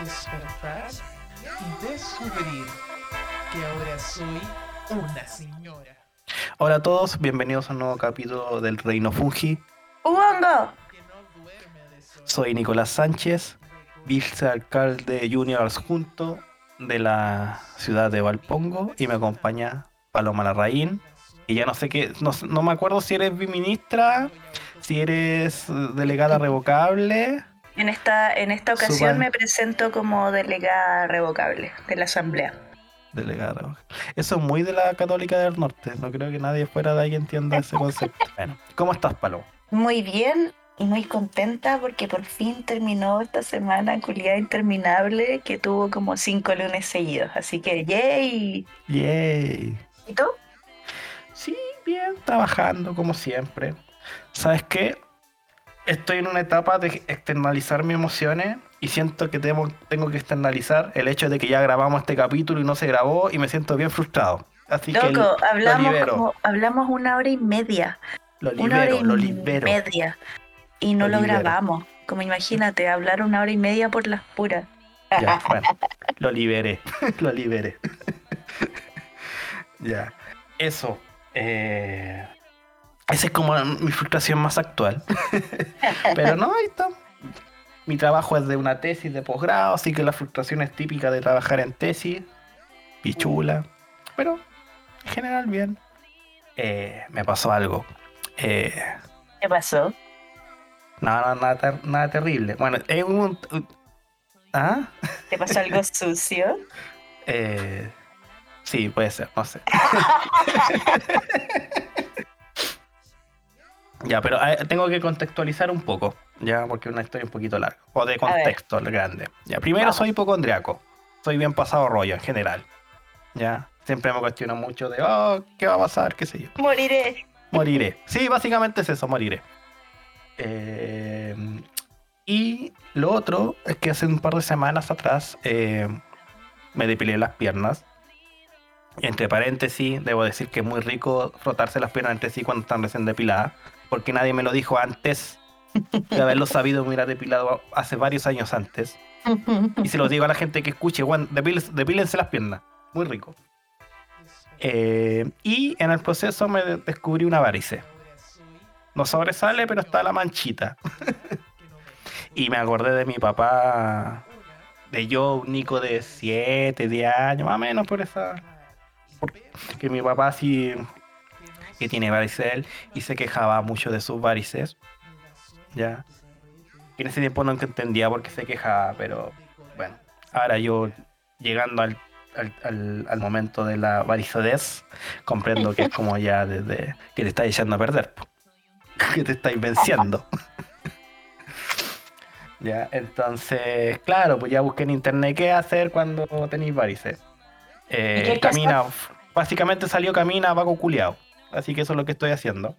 confesar y descubrir que ahora soy una señora. Hola a todos, bienvenidos a un nuevo capítulo del Reino Fungi. ¡Uongo! Soy Nicolás Sánchez, vicealcalde junior adjunto de la ciudad de Valpongo y me acompaña Paloma Larraín. Y ya no sé qué, no, no me acuerdo si eres biministra, si eres delegada revocable. En esta, en esta ocasión Suban. me presento como delegada revocable de la asamblea. Delegada revocable. Eso es muy de la Católica del Norte. No creo que nadie fuera de ahí entienda ese concepto. Bueno, ¿cómo estás, Paloma? Muy bien y muy contenta porque por fin terminó esta semana culiada interminable que tuvo como cinco lunes seguidos. Así que ¡yay! Yay. ¿Y tú? Sí, bien, trabajando como siempre. ¿Sabes qué? Estoy en una etapa de externalizar mis emociones y siento que tengo, tengo que externalizar el hecho de que ya grabamos este capítulo y no se grabó y me siento bien frustrado. Así Loco, lo, lo hablamos, libero, como, hablamos una hora y media. lo una hora libero, y lo libero. media. Y no Lo lo, libero. grabamos. Como imagínate, hablar una hora y media por las puras. Ya, bueno, lo liberé, lo liberé. ya, eso. eh, esa es como mi frustración más actual. Pero no, ahí está. Mi trabajo es de una tesis de posgrado, así que la frustración es típica de trabajar en tesis. Pichula. Pero en general bien. Eh, me pasó algo. Eh, ¿Qué pasó? no, no, nada, ter- nada terrible. Bueno, es un... ¿Ah? ¿Te pasó algo sucio? Eh, sí, puede ser, no sé. ya, pero eh, tengo que contextualizar un poco, ya, porque es una historia un poquito larga, o de contexto grande. Ya, primero Vamos. soy hipocondriaco, soy bien pasado rollo en general, ya. Siempre me cuestiono mucho de, oh, ¿qué va a pasar? ¿Qué sé yo? Moriré. Moriré. Sí, básicamente es eso, moriré. Eh, y lo otro es que hace un par de semanas atrás eh, me depilé las piernas. Entre paréntesis, debo decir que es muy rico frotarse las piernas entre sí cuando están recién depiladas, porque nadie me lo dijo antes de haberlo sabido, me hubiera depilado hace varios años antes. Y se lo digo a la gente que escuche, "Juan, depílense, las piernas. Muy rico. Eh, y en el proceso me de- descubrí una varice. No sobresale, pero está la manchita. y me acordé de mi papá, de yo, un Nico de 7, 10 años, más o menos por esa. por- que mi papá sí que tiene varices él, y se quejaba mucho de sus varices. Ya. Y en ese tiempo no entendía por qué se quejaba, pero bueno. Ahora yo, llegando al, al, al- al momento de la varicodez, comprendo que es como ya desde que te estás echando a perder. Que te estáis venciendo. ya, entonces, claro, pues ya busqué en internet qué hacer cuando tenéis varices. Eh, ¿Y qué hay que camina, básicamente salió camina vago culiao. Así que eso es lo que estoy haciendo.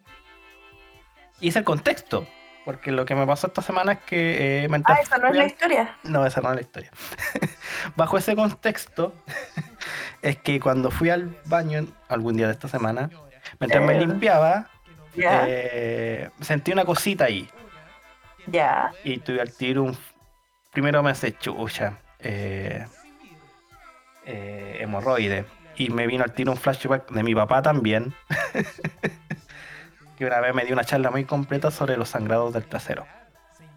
Y es el contexto. Porque lo que me pasó esta semana es que eh, mientras Ah, esa no es la historia. no, esa no es la historia. Bajo ese contexto, es que cuando fui al baño algún día de esta semana, mientras me Eh. limpiaba, Ya, eh, sentí una cosita ahí. ya. Y tuve al tiro un. Primero me hace chucha. Eh, eh, hemorroide. Y me vino al tiro un flashback de mi papá también. que una vez me dio una charla muy completa sobre los sangrados del trasero.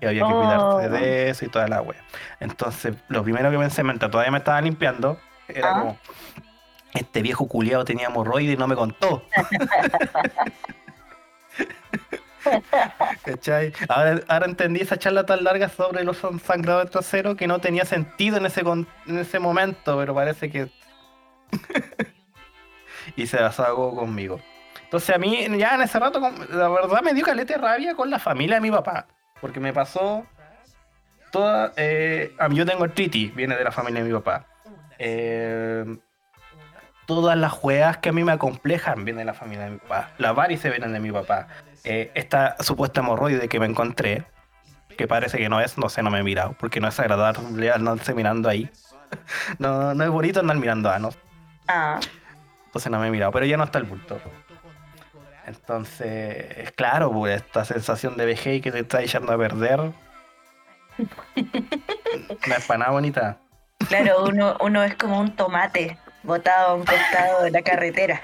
Y había que Oh. cuidarse de eso y toda la wea. Entonces, lo primero que pensé mientras todavía me estaba limpiando era Ah. como. Este viejo culiado tenía hemorroide y no me contó. ¿Cachai? Ahora, ahora entendí esa charla tan larga sobre los sangrados del trasero que no tenía sentido en ese, en ese momento, pero parece que. y se desahogó conmigo. Entonces a mí, ya en ese rato, la verdad me dio calete rabia con la familia de mi papá. Porque me pasó toda. eh, yo tengo artritis, viene de la familia de mi papá. Eh, todas las juegas que a mí me acomplejan vienen de la familia de mi papá. Las varices vienen de mi papá. Eh, esta supuesta hemorroide que me encontré, que parece que no es, no sé, no me he mirado, porque no es agradable andarse mirando ahí. no, no es bonito andar mirando a no. Ah, Entonces no me he mirado, pero ya no está el bulto. Entonces, claro, pues esta sensación de vejez que te está echando a perder. No es para nada bonita. Claro, uno, uno es como un tomate botado a un costado de la carretera.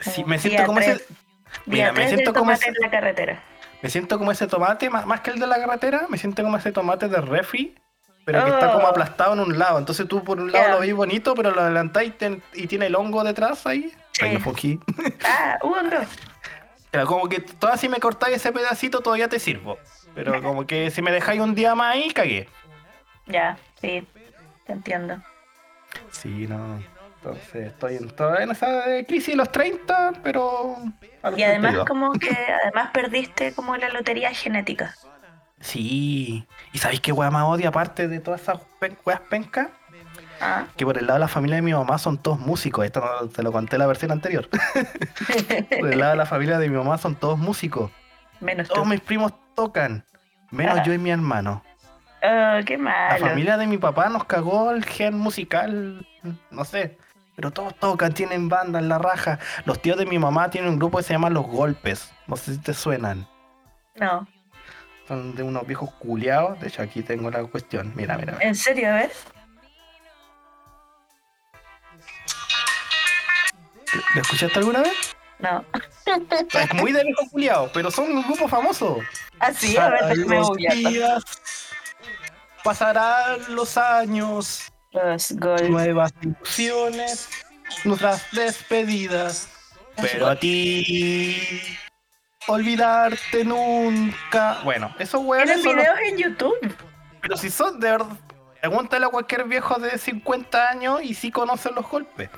Sí, me día siento como tres. ese. Mira, me siento como tomate ese, en la carretera. me siento como ese tomate, más, más que el de la carretera, me siento como ese tomate de refri, pero que está como Oh. aplastado en un lado. Entonces tú por un lado lo veis bonito, pero lo adelantáis y, tiene el hongo detrás ahí. Sí. Ahí lo. Ah, dos. Pero como que todavía si me cortáis ese pedacito todavía te sirvo. Pero como que si me dejáis un día más ahí, cagué. Ya, sí, te entiendo. Sí, no. Entonces estoy en toda en esa eh, crisis de los 30, pero... Y además 32. como que además perdiste como la lotería genética. Sí. ¿Y sabéis qué weá más odio aparte de todas esas pen- weas pencas? Ah, Que por el lado de la familia de mi mamá son todos músicos. Esto no, te lo conté en la versión anterior. por el lado de la familia de mi mamá son todos músicos. menos tú. Todos mis primos tocan. Menos Ah. yo y mi hermano. Oh, qué La malo. familia de mi papá nos cagó el gen musical. No sé. Pero todos tocan, tienen banda en la raja. Los tíos de mi mamá tienen un grupo que se llama Los Golpes. No sé si te suenan. No, Son de unos viejos culiados. De hecho, aquí tengo la cuestión. Mira, mira. mira. en serio, a ver. ¿Lo escuchaste alguna vez? No. Es muy de viejos culiados, pero son un grupo famoso. Así, a ver, déjame días, pasarán los años, Los gold. nuevas ilusiones, nuestras despedidas. Pero a ti, olvidarte nunca. Bueno, esos Tienen son los- videos en YouTube. Pero si son de verdad, pregúntale a cualquier viejo de 50 años y sí conocen los golpes.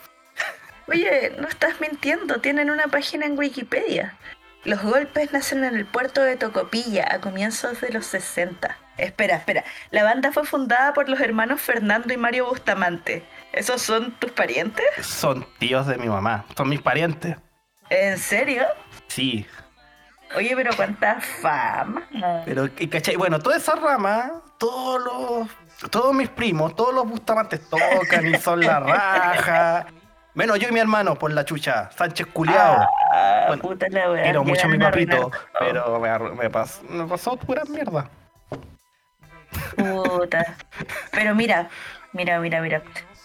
Oye, no estás mintiendo, tienen una página en Wikipedia. Los golpes nacen en el puerto de Tocopilla a comienzos de los 60. Espera, espera. La banda fue fundada por los hermanos Fernando y Mario Bustamante. ¿Esos son tus parientes? Son tíos de mi mamá, son mis parientes. ¿En serio? Sí, Oye, pero cuánta fama. Pero, y, ¿cachai? Bueno, toda esa rama, todos los. Todos mis primos, todos los bustamantes tocan y son la raja. Menos yo y mi hermano, por la chucha. Sánchez Culeado. Ah, Bueno, puta la wea. Quiero mucho a mi papito, pero me, arru- me, pas- me pasó pura mierda. Puta. Pero mira, mira, mira, mira.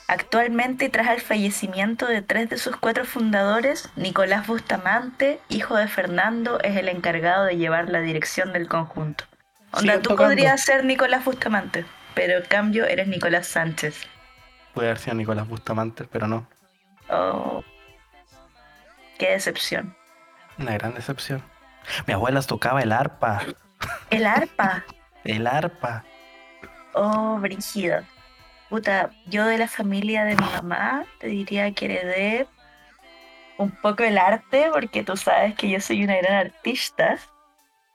Actualmente, tras el fallecimiento de tres de sus cuatro fundadores, Nicolás Bustamante, hijo de Fernando, es el encargado de llevar la dirección del conjunto. Onda, tú tocando. podrías ser Nicolás Bustamante, pero en cambio eres Nicolás Sánchez. Puede haber sido Nicolás Bustamante, pero no. Oh, qué decepción. Una gran decepción. Mi abuela tocaba el arpa. El arpa. El arpa. Oh, brígido. Puta, yo de la familia de mi mamá te diría que heredé un poco el arte, porque tú sabes que yo soy una gran artista.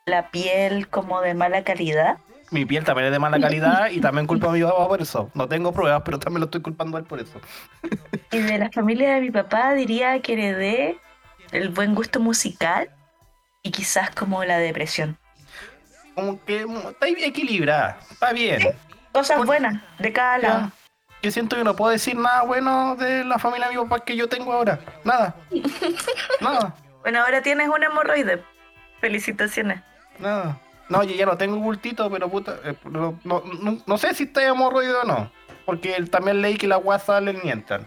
La piel como de mala calidad. Mi piel también es de mala calidad y también culpo a mi papá por eso. No tengo pruebas, pero también lo estoy culpando a él por eso. Y de la familia de mi papá diría que heredé el buen gusto musical y quizás como la depresión. Como que está equilibrada. Está bien. Cosas Por- buenas de cada lado. Yo siento que no puedo decir nada bueno de la familia de mi papá que yo tengo ahora. Nada. Nada. Bueno, ahora tienes un hemorroide. Felicitaciones. Nada. No, yo ya no tengo bultito, pero puta. eh, no, no, no- no sé si está hemorroide o no. Porque él también leí que las guasas le mientan.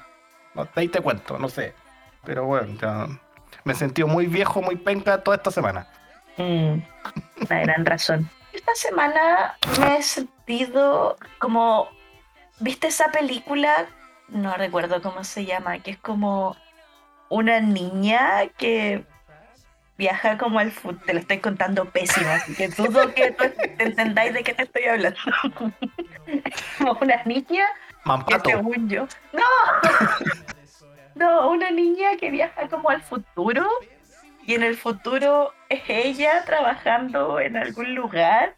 No, ahí te cuento, no sé. Pero bueno, ya me he sentido muy viejo, muy penca toda esta semana. Mm, una gran razón. Esta semana me he sentido como. ¿Viste esa película? No recuerdo cómo se llama, que es como una niña que viaja como al futuro. Te lo estoy contando pésimo, así que dudo que tú entendáis de qué te estoy hablando. Como una niña que Mampato. según yo. ¡No! No, una niña que viaja como al futuro y en el futuro es ella trabajando en algún lugar.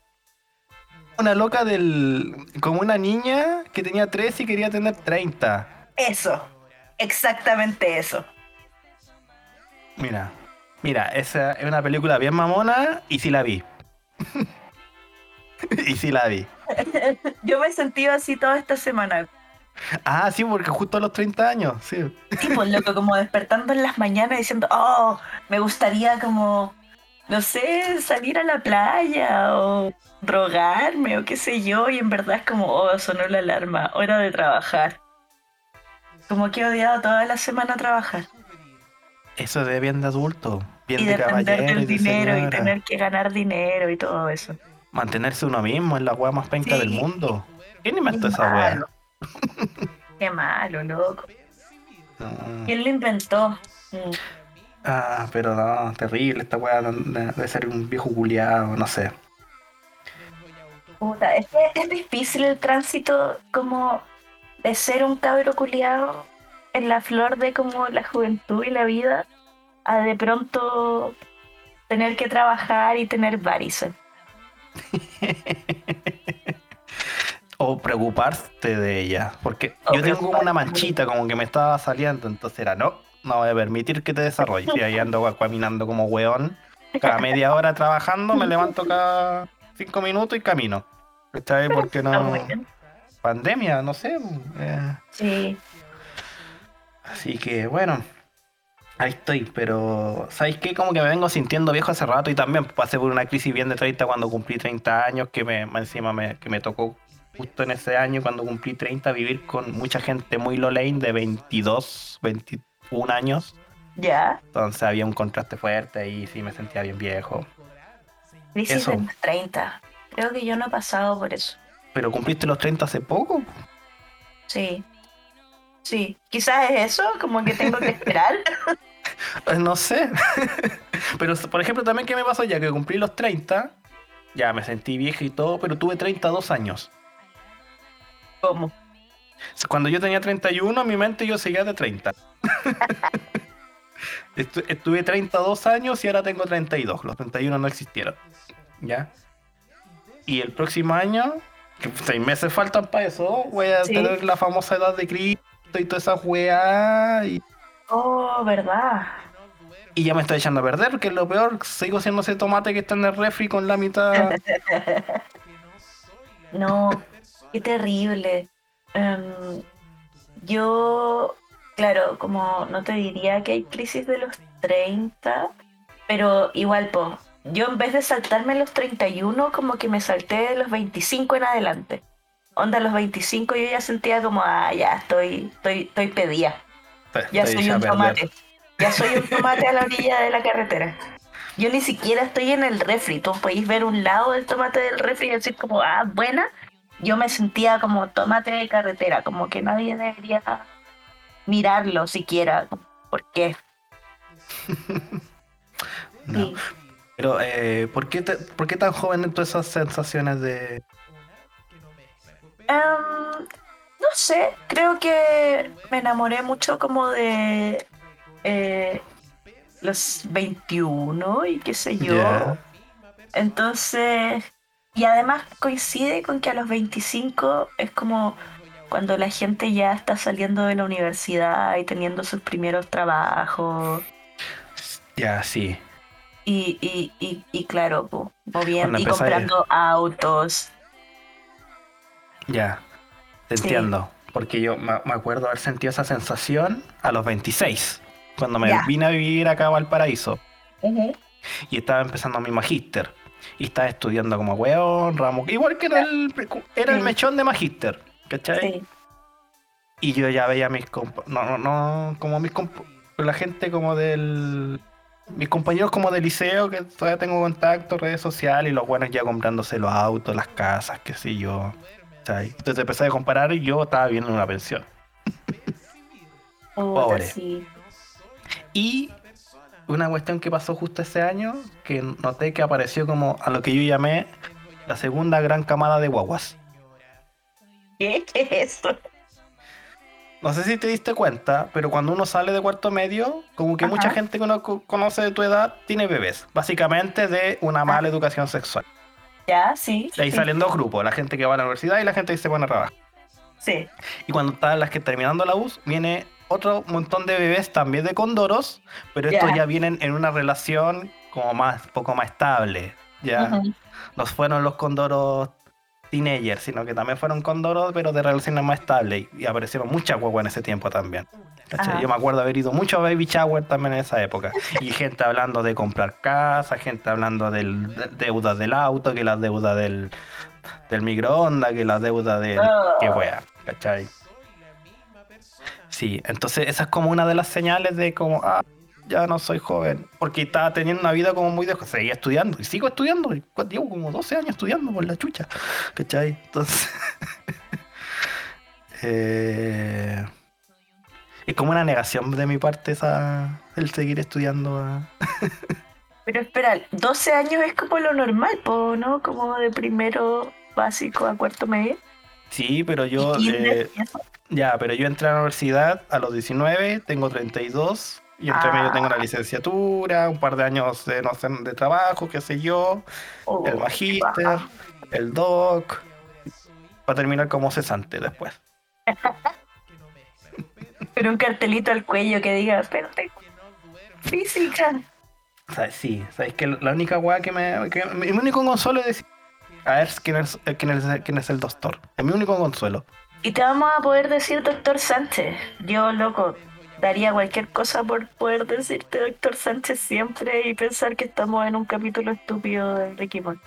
Una loca del. como una niña que tenía 3 y quería tener 30. Eso, exactamente eso. Mira, mira, esa es una película bien mamona y sí la vi. y sí la vi. Yo me he sentido así toda esta semana. Ah, sí, porque justo a los 30 años, sí. Tipo, loco, como despertando en las mañanas diciendo, oh, me gustaría como no sé, salir a la playa o drogarme o qué sé yo, y en verdad es como, oh, sonó la alarma, hora de trabajar. Como que he odiado toda la semana trabajar. Eso de bien de adulto, bien Y de caballero y del de dinero y tener que ganar dinero y todo eso. Mantenerse uno mismo es la weá más penca Sí. del mundo. ¿Quién inventó esa weá? Qué malo, loco. No. ¿Quién lo inventó? Mm. Ah, pero no, terrible esta weá de, ser un viejo culiado, no sé. Puta, es que es difícil el tránsito como de ser un cabro culiado en la flor de como la juventud y la vida a de pronto tener que trabajar y tener varices. o preocuparte de ella. Porque O yo tengo como una manchita como que me estaba saliendo, entonces era no, no voy a permitir que te desarrolles. Y ahí ando caminando como weón. Cada media hora trabajando, me levanto cada cinco minutos y camino. Porque Está no. muy bien. Pandemia, no sé. eh, Sí, Así que bueno, ahí estoy, pero ¿sabéis qué? Como que me vengo sintiendo viejo hace rato y también pasé por una crisis bien de 30 cuando cumplí 30 años, que me, encima me, que me tocó justo en ese año cuando cumplí 30 vivir con mucha gente muy low lane de 22, 21 años. ya. Entonces había un contraste fuerte y sí me sentía bien viejo. Crisis Eso. de los 30. Creo que yo no he pasado por eso. Pero cumpliste los 30 hace poco. Sí. Sí. Quizás es eso, como que tengo que esperar. No sé. pero por ejemplo también que me pasó ya que cumplí los 30, ya me sentí viejo y todo, pero tuve 32 años. ¿Cómo? Cuando yo tenía 31, en mi mente yo seguía de 30. Estu- Estuve 32 años y ahora tengo 32. Los 31 no existieron. ¿Ya? Y el próximo año, que seis meses faltan para eso, voy a Sí. tener la famosa edad de Cristo y toda esa weá. Y, Oh, ¿verdad? y ya me estoy echando a perder, que es lo peor. Sigo siendo ese tomate que está en el refri con la mitad. No, qué terrible. Em, yo, claro, como no te diría que hay crisis de los 30, pero igual, pues, yo en vez de saltarme los 31, como que me salté de los 25 en adelante. Onda, los 25 yo ya sentía como, ah, ya estoy, estoy, estoy pedida. Ya Estoy soy a un tomate. Ya soy un tomate a la orilla de la carretera. Yo ni siquiera estoy en el refri. Tú podéis ver un lado del tomate del refri y decir como, ah, buena. Yo me sentía como tomate de carretera, como que nadie debería mirarlo siquiera. ¿Por qué? No. Sí. Pero, eh, ¿por, qué te- ¿por qué tan joven en todas esas sensaciones de, Em, no sé, creo que me enamoré mucho como de eh, los 21 y qué sé yo. Entonces, y además coincide con que a los 25 es como cuando la gente ya está saliendo de la universidad y teniendo sus primeros trabajos. Ya, sí. Y, y, y, y claro, po, moviendo y comprando autos. Ya. Te Sí. entiendo. Porque yo me acuerdo haber sentido esa sensación a los 26. Cuando me vine a vivir acá a Valparaíso. Y estaba empezando mi magíster. Y estaba estudiando como weón, ramo. Igual que era el, era el Sí. mechón de magíster. ¿Cachai? Sí, Y yo ya veía a mis compa no, no, no, como mis comp la gente como del mis compañeros como del liceo que todavía tengo contacto, redes sociales y los buenos ya comprándose los autos, las casas, qué sé yo. ¿cachai? Entonces empecé a comparar y yo estaba viendo una pensión. Pobre. sí. Y una cuestión que pasó justo ese año, que noté que apareció como a lo que yo llamé la segunda gran camada de guaguas. ¿Qué ¿Qué es eso? No sé si te diste cuenta, pero cuando uno sale de cuarto medio, como que Ajá. mucha gente que uno co- conoce de tu edad tiene bebés. Básicamente de una mala educación sexual. Ya, sí. De ahí sí, salen dos grupos, la gente que va a la universidad y la gente que se pone a trabajar. Sí. Y cuando están las que terminando la US, viene otro montón de bebés también de condoros, pero estos Ya. ya vienen en una relación como más, poco más estable. Ya nos fueron los condoros teenagers, sino que también fueron condoros, pero de relaciones más estables. Y aparecieron muchas guaguas en ese tiempo también. Yo me acuerdo haber ido mucho a Baby Shower también en esa época. Y gente hablando de comprar casa, gente hablando del, de deudas del auto, que las deudas del, del microondas, que las deudas del... Oh. que wea, ¿cachai? Sí, entonces esa es como una de las señales de como, ah, ya no soy joven, porque estaba teniendo una vida como muy de... Seguía estudiando, y sigo estudiando, y como 12 años estudiando por la chucha, ¿cachai? Entonces... eh, es como una negación de mi parte esa, el seguir estudiando. ah. Pero espera, 12 años es como lo normal, ¿no? Como de primero básico a cuarto medio. Sí, pero yo... Eh. Ya, pero yo entré a la universidad a los 19, tengo 32, y entre Ah. medio tengo la licenciatura, un par de años de, no sé, de trabajo, qué sé yo, Oh, el qué magíster, el doc, para terminar como cesante después. Pero un cartelito al cuello que diga, tengo física. ¿Sabes? Sí, sabes que la única weá que me. Que, mi único consuelo es decir. A ver quién es, quién, es, quién es el doctor. Es mi único consuelo. Y te vamos a poder decir doctor Sánchez. Yo, loco, daría cualquier cosa por poder decirte doctor Sánchez siempre y pensar que estamos en un capítulo estúpido de Ricky Morty.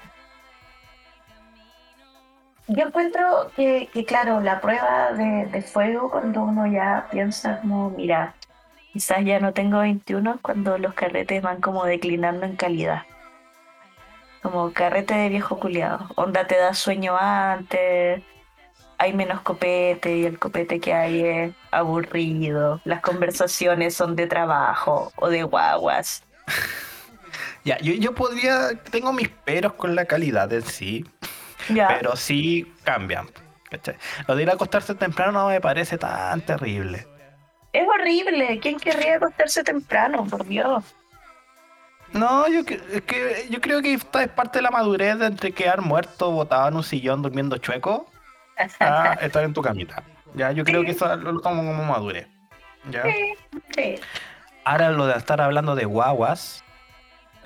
Yo encuentro que, que, claro, la prueba de, de fuego cuando uno ya piensa como, mira, quizás ya no tengo 21, es cuando los carretes van como declinando en calidad. Como carrete de viejo culiado. Onda te da sueño antes, hay menos copete y el copete que hay es aburrido. Las conversaciones son de trabajo o de guaguas. Ya, yo, yo podría. Tengo mis peros con la calidad en sí, Ya. pero sí cambian. ¿cachai? Lo de ir a acostarse temprano no me parece tan terrible. Es horrible. ¿Quién querría acostarse temprano? Por Dios. No, yo, es que, yo creo que esta es parte de la madurez de entre quedar muerto, botado en un sillón, durmiendo chueco, a estar en tu camita. Ya, yo creo que eso lo, lo tomo como madurez. ¿ya? Sí, sí. Ahora lo de estar hablando de guaguas,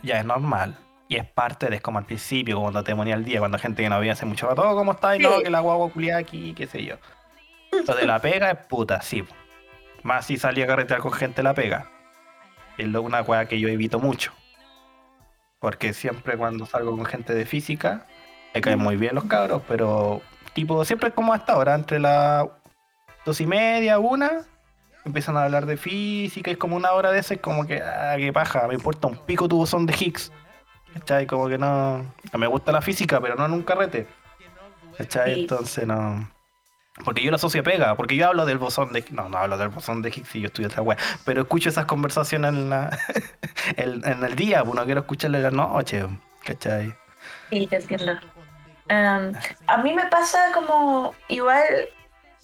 ya es normal. Y es parte de es como al principio, cuando te ponía el día, cuando gente que no había hace mucho rato, "Oh, ¿cómo estás? Y no, que la guagua culiada aquí, qué sé yo. Lo de la pega es puta, sí. Más si salía a carretear con gente la pega. Es una weá que yo evito mucho. Porque siempre cuando salgo con gente de física, me caen muy bien los cabros, pero tipo, siempre es como hasta ahora, entre las dos y media, una, empiezan a hablar de física, es como una hora de eso, es como que, ah, qué paja, me importa un pico tu bosón de Higgs. ¿Cachai? Como que no, no me gusta la física, pero no en un carrete. ¿Cachai? Entonces no. Porque yo lo asocio pega, porque yo hablo del bosón de No, no hablo del bosón de Higgs y yo estudio otra wea. Pero escucho esas conversaciones en, la, en, el día, pues no quiero escucharle la noche. ¿Cachai? Sí, te entiendo. Em, a mí me pasa como igual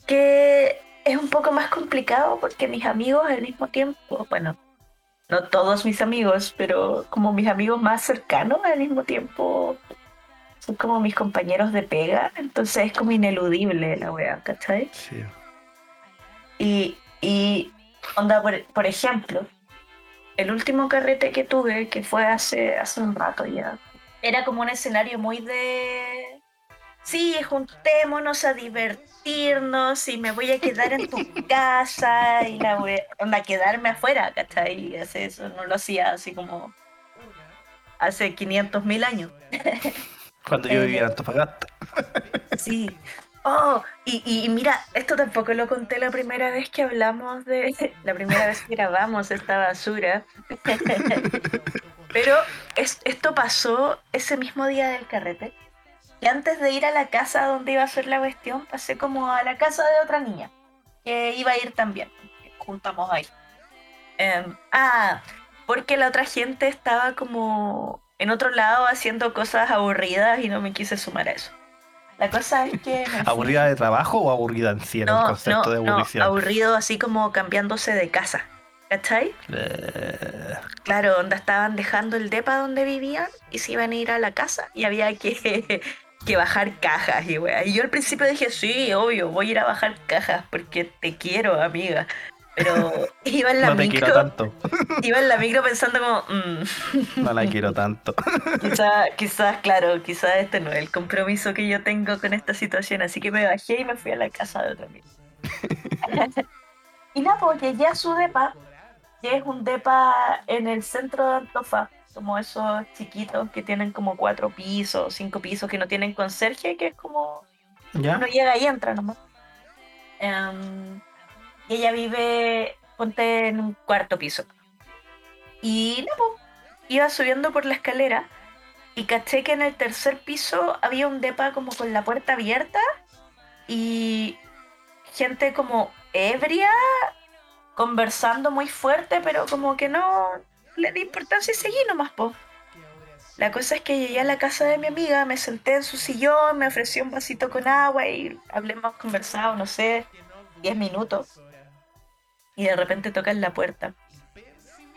que es un poco más complicado porque mis amigos al mismo tiempo, bueno, no todos mis amigos, pero como mis amigos más cercanos al mismo tiempo son como mis compañeros de pega, entonces es como ineludible la wea, ¿cachai? Sí. Y, y onda, por, por ejemplo, el último carrete que tuve, que fue hace, hace un rato ya, era como un escenario muy de... Sí, juntémonos a divertirnos y me voy a quedar en tu casa y la voy a onda, quedarme afuera, ¿cachai? Y hace eso no lo hacía así como hace 500 mil años. Cuando yo vivía en Antofagasta. Sí. Oh, y, mira, esto tampoco lo conté la primera vez que hablamos de. La primera vez que grabamos esta basura. Pero es- esto pasó ese mismo día del carrete. Y antes de ir a la casa donde iba a hacer la cuestión, pasé como a la casa de otra niña. Que iba a ir también. Juntamos ahí. Em, ah, porque la otra gente estaba como en otro lado haciendo cosas aburridas y no me quise sumar a eso. La cosa es que... ¿Aburrida de trabajo o aburrida en sí en el concepto no, de no, aburrición? aburrido así como cambiándose de casa. ¿Cachai? Eh, Claro, donde estaban dejando el depa donde vivían y se iban a ir a la casa y había que, que bajar cajas y wea. Y yo al principio dije, sí, obvio, voy a ir a bajar cajas porque te quiero, amiga. Pero iba en la no te quiero micro, tanto. iba en la micro pensando como, mm, No la quiero tanto. quizás, quizás, claro, quizás este no es el compromiso que yo tengo con esta situación, así que me bajé y me fui a la casa de otro amigo. y nada, pues llegué a su depa, que es un depa en el centro de Antofa, como esos chiquitos que tienen como cuatro pisos, cinco pisos, que no tienen conserje, que es como ¿Ya? uno llega y entra nomás. Em, y ella vive, ponte en un cuarto piso. Y no, iba subiendo por la escalera y caché que en el tercer piso había un depa como con la puerta abierta y gente como ebria conversando muy fuerte, pero como que no le di importancia y seguí nomás, po. La cosa es que llegué a la casa de mi amiga, me senté en su sillón, me ofreció un vasito con agua y hablemos conversado, no sé, 10 minutos. Y de repente tocan la puerta.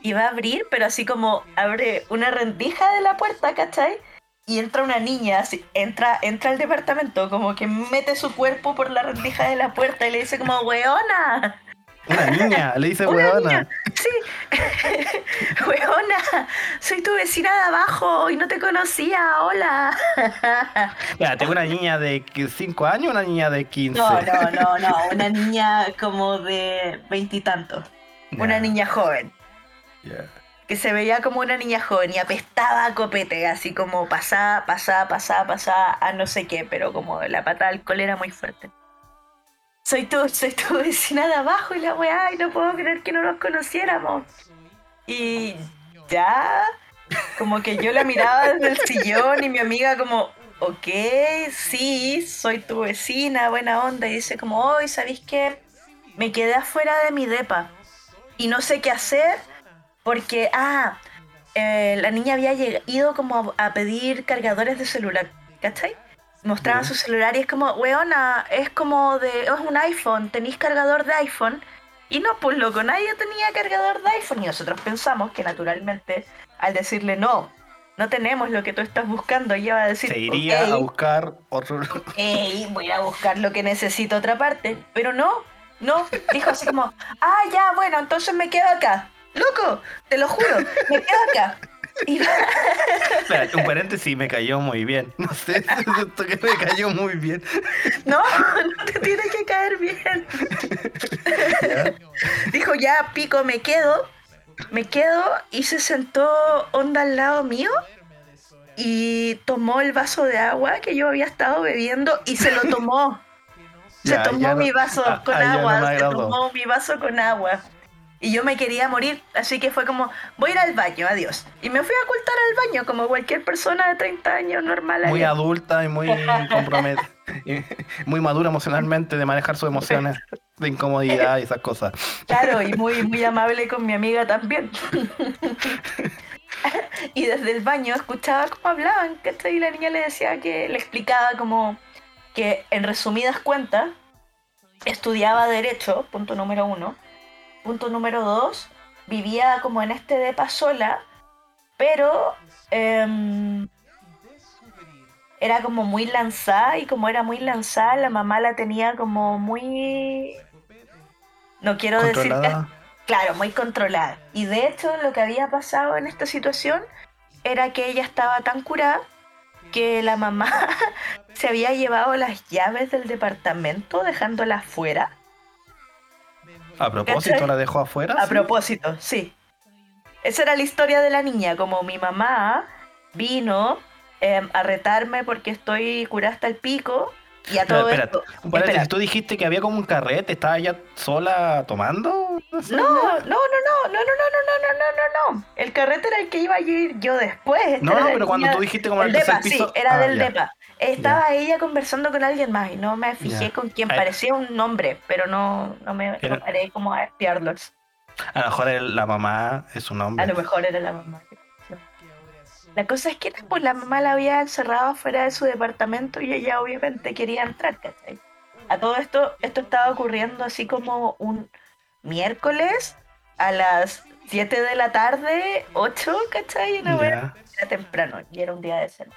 Y va a abrir, pero así como abre una rendija de la puerta, ¿cachai? Y entra una niña, así, entra, entra al departamento, como que mete su cuerpo por la rendija de la puerta y le dice como, weona, Una niña, le dice Una huevona. niña. Sí, weona, soy tu vecina de abajo y no te conocía, hola. Ya, tengo una niña de 5 años, una niña de 15. No, no, no, no, una niña como de veintitantos, una Ya, niña joven, que se veía como una niña joven y apestaba a copete, así como pasaba, pasaba, pasaba, pasaba a no sé qué, pero como la pata de alcohol era muy fuerte. Soy tu, soy tu vecina de abajo y la weá, y no puedo creer que no nos conociéramos. Y ya, como que yo la miraba desde el sillón y mi amiga como, ok, sí, soy tu vecina, buena onda. Y dice como, hoy, ¿sabéis qué? Me quedé afuera de mi depa y no sé qué hacer porque, ah, eh, la niña había ido como a, a pedir cargadores de celular, ¿cachai? Mostraba Ya. su celular y es como, weona, es como de, es un iPhone, tenéis cargador de iPhone. Y no, pues loco, nadie tenía cargador de iPhone y nosotros pensamos que naturalmente al decirle no, no tenemos lo que tú estás buscando, ella va a decir, Se iría "Ok, a buscar otro. Ey, voy a buscar lo que necesito otra parte. Pero no, no. Dijo así como, ah, ya, bueno, entonces me quedo acá. Loco, te lo juro, me quedo acá. Un paréntesis, me cayó muy bien. No sé, siento que me cayó muy bien. no, no te tiene que caer bien. ¿Ya? Dijo, ya, pico, me quedo. Me quedo y se sentó onda al lado mío y tomó el vaso de agua que yo había estado bebiendo y se lo tomó. Se Ya, tomó ya mi vaso con ah, no agua, se tomó mi vaso con agua. Y yo me quería morir, así que fue como, voy a ir al baño, adiós. Y me fui a ocultar al baño como cualquier persona de 30 años normal. Muy adulta y muy comprometida. Muy madura emocionalmente de manejar sus emociones de incomodidad y esas cosas. Claro, y muy, muy amable con mi amiga también. y desde el baño escuchaba cómo hablaban, ¿cachai? Y la niña le decía que, le explicaba como que en resumidas cuentas, estudiaba Derecho, punto número uno. Punto número dos, vivía como en este depa sola, pero em, era como muy lanzada y como era muy lanzada, la mamá la tenía como muy... No quiero decir. Claro, muy controlada. Y de hecho lo que había pasado en esta situación era que ella estaba tan curada que la mamá se había llevado las llaves del departamento dejándolas fuera. A propósito, ¿Cachai? la dejó afuera. A ¿sí? propósito, sí. Esa era la historia de la niña, como mi mamá vino em, a retarme porque estoy curada hasta el pico y a Pero, todo espérate, esto... Espera. tú dijiste que había como un carrete, ¿estaba ella sola tomando? No, no, no, no, no, no, no, no, no, no, no, no. El carrete era el que iba a ir yo después. Este No, era no, pero cuando tú dijiste como El el depa, sí, piso. era Ah, del ya. depa. Estaba ella conversando con alguien más y no me fijé con quién. Ay. Parecía un nombre, pero no, no me no paré como a espiarlos. A lo mejor la mamá es un A hombre. lo mejor era la mamá. La cosa es que pues, la mamá la había encerrado afuera de su departamento y ella obviamente quería entrar, ¿cachai? A todo esto, esto estaba ocurriendo así como un miércoles a las 7 de la tarde, 8, ¿cachai? Una Ya. era temprano y era un día de cena.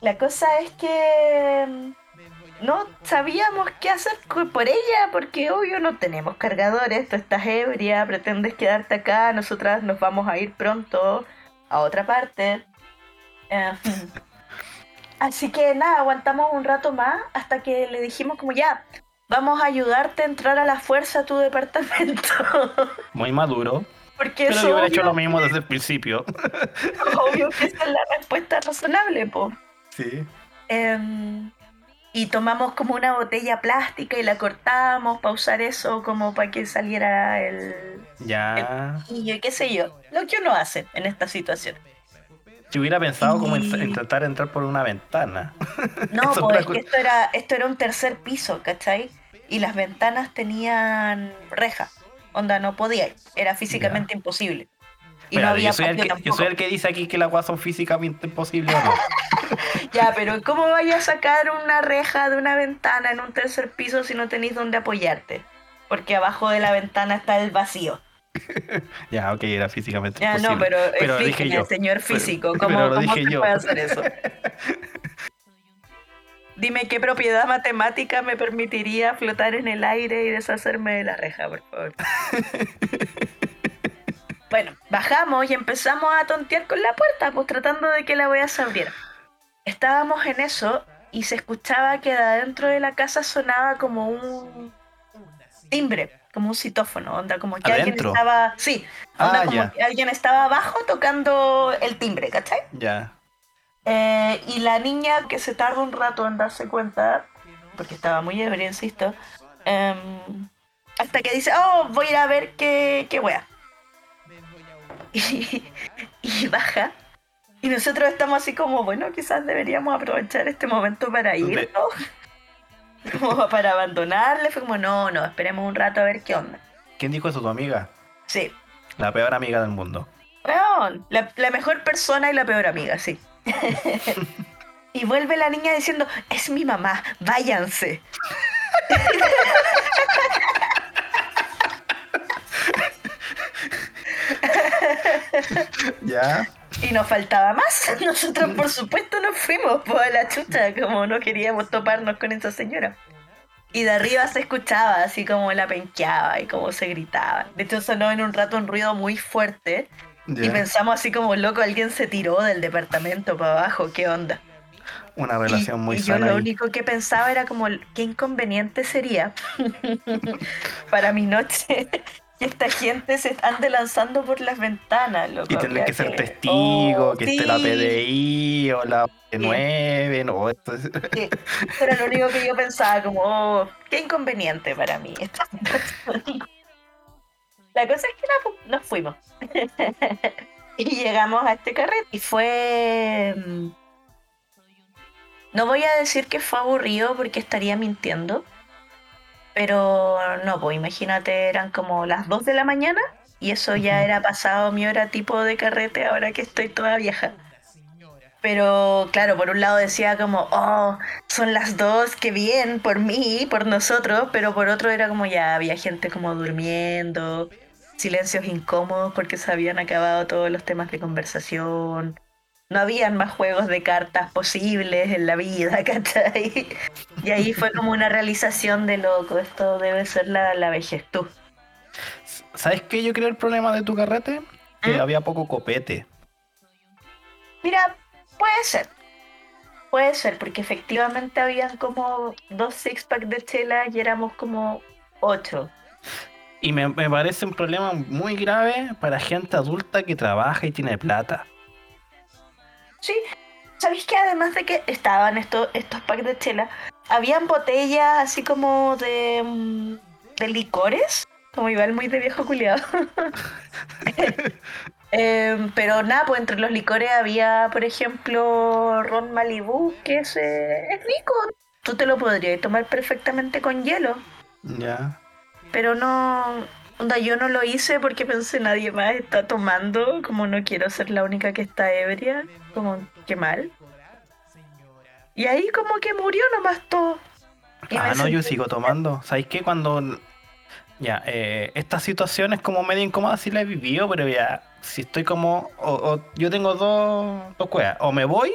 La cosa es que mm, no sabíamos qué hacer por ella, porque obvio no tenemos cargadores, tú estás ebria, pretendes quedarte acá, nosotras nos vamos a ir pronto a otra parte. Eh, así que nada, aguantamos un rato más hasta que le dijimos como ya, vamos a ayudarte a entrar a la fuerza a tu departamento. Muy maduro. porque Pero yo hubiera hecho lo mismo desde el principio. obvio que esa es la respuesta razonable, po. Sí. Em, y tomamos como una botella plástica y la cortamos para usar eso como para que saliera el Ya. y qué sé yo. Lo que uno hace en esta situación. Yo hubiera pensado como en- Y- intentar entrar por una ventana. No, pues esto era, esto era un tercer piso, ¿cachai? Y las ventanas tenían reja. Onda, no podía. Era físicamente imposible. Y Espérate, no había yo, soy el que, yo tampoco. soy el que dice aquí que las guas son físicamente imposibles o no. Ya, pero ¿cómo vaya a sacar una reja de una ventana en un tercer piso si no tenéis dónde apoyarte? Porque abajo de la ventana está el vacío. ya, ok, era físicamente Ya, imposible. no, pero, Pero dije yo. señor Pero- físico, pero ¿cómo, lo cómo dije yo. puede hacer eso? Dime qué propiedad matemática me permitiría flotar en el aire y deshacerme de la reja, por favor. Bueno, bajamos y empezamos a tontear con la puerta, pues tratando de que la wea se abriera. Estábamos en eso y se escuchaba que de adentro de la casa sonaba como un timbre, como un citófono, onda, como que alguien estaba, sí, onda Ah, como que alguien estaba abajo tocando el timbre, ¿cachai? Ya. Eh, y la niña que se tarda un rato en darse cuenta, porque estaba muy ebria, insisto, em, hasta que dice, oh, voy a ir a ver qué, qué wea. Y, y baja. Y nosotros estamos así como, bueno, quizás deberíamos aprovechar este momento para De- ir, ¿no? Como para abandonarle. Fue como, no, no, esperemos un rato a ver qué onda. ¿Quién dijo eso? Tu amiga. Sí. La peor amiga del mundo. Weón, la, la mejor persona y la peor amiga, sí. y vuelve la niña diciendo, es mi mamá, váyanse. Ya. Y nos faltaba más. Nosotros, por supuesto, nos fuimos por la chucha, como no queríamos toparnos con esa señora. Y de arriba se escuchaba así como la penqueaba y como se gritaba. De hecho, sonó en un rato un ruido muy fuerte. Y pensamos así como, loco, alguien se tiró del departamento para abajo, ¿qué onda? Una relación y, muy y yo lo ahí. único que pensaba era como qué inconveniente sería para mi noche que esta gente se ande lanzando por las ventanas, loco. Y tener que ser que- testigo, Oh, que esté la. PDI o la P9, no, esto es- Sí, eso era lo único que yo pensaba, como, oh, qué inconveniente para mí esta. La cosa es que nos fuimos. y llegamos a este carrete. Y fue. mm, No voy a decir que fue aburrido porque estaría mintiendo. Pero no, pues imagínate, eran como las 2 de la mañana. Y eso ya era pasado mi hora tipo de carrete ahora que estoy toda vieja. Pero claro, por un lado decía como, oh, son las dos, qué bien, por mí, por nosotros, pero por otro era como ya había gente como durmiendo, silencios incómodos porque se habían acabado todos los temas de conversación, no habían más juegos de cartas posibles en la vida, ¿cachai? Y ahí fue como una realización de loco, esto debe ser la, la vejez tú. ¿Sabes qué yo creo el problema de tu carrete? Que ¿Mm? había poco copete. Mira, puede ser. Puede ser, porque efectivamente habían como dos six pack de chela y éramos como ocho. Y me, me parece un problema muy grave para gente adulta que trabaja y tiene plata. Sí, ¿sabéis que además de que estaban estos, estos packs de chela, habían botellas así como de, mm, de licores? Como igual muy de viejo culiado. Em, pero nada, pues entre los licores había, por ejemplo, ron Malibu, que es, eh, es rico. Tú te lo podrías tomar perfectamente con hielo. Ya. Pero no, onda, yo no lo hice porque pensé nadie más está tomando, como no quiero ser la única que está ebria, como qué mal. Y ahí como que murió nomás todo. Y Ah, no, yo sigo tomando. ¿Sabéis qué? Cuando. Ya, eh, esta situación es como medio incómoda si la he vivido, pero ya, si estoy como. O, o yo tengo dos, dos cuevas. O me voy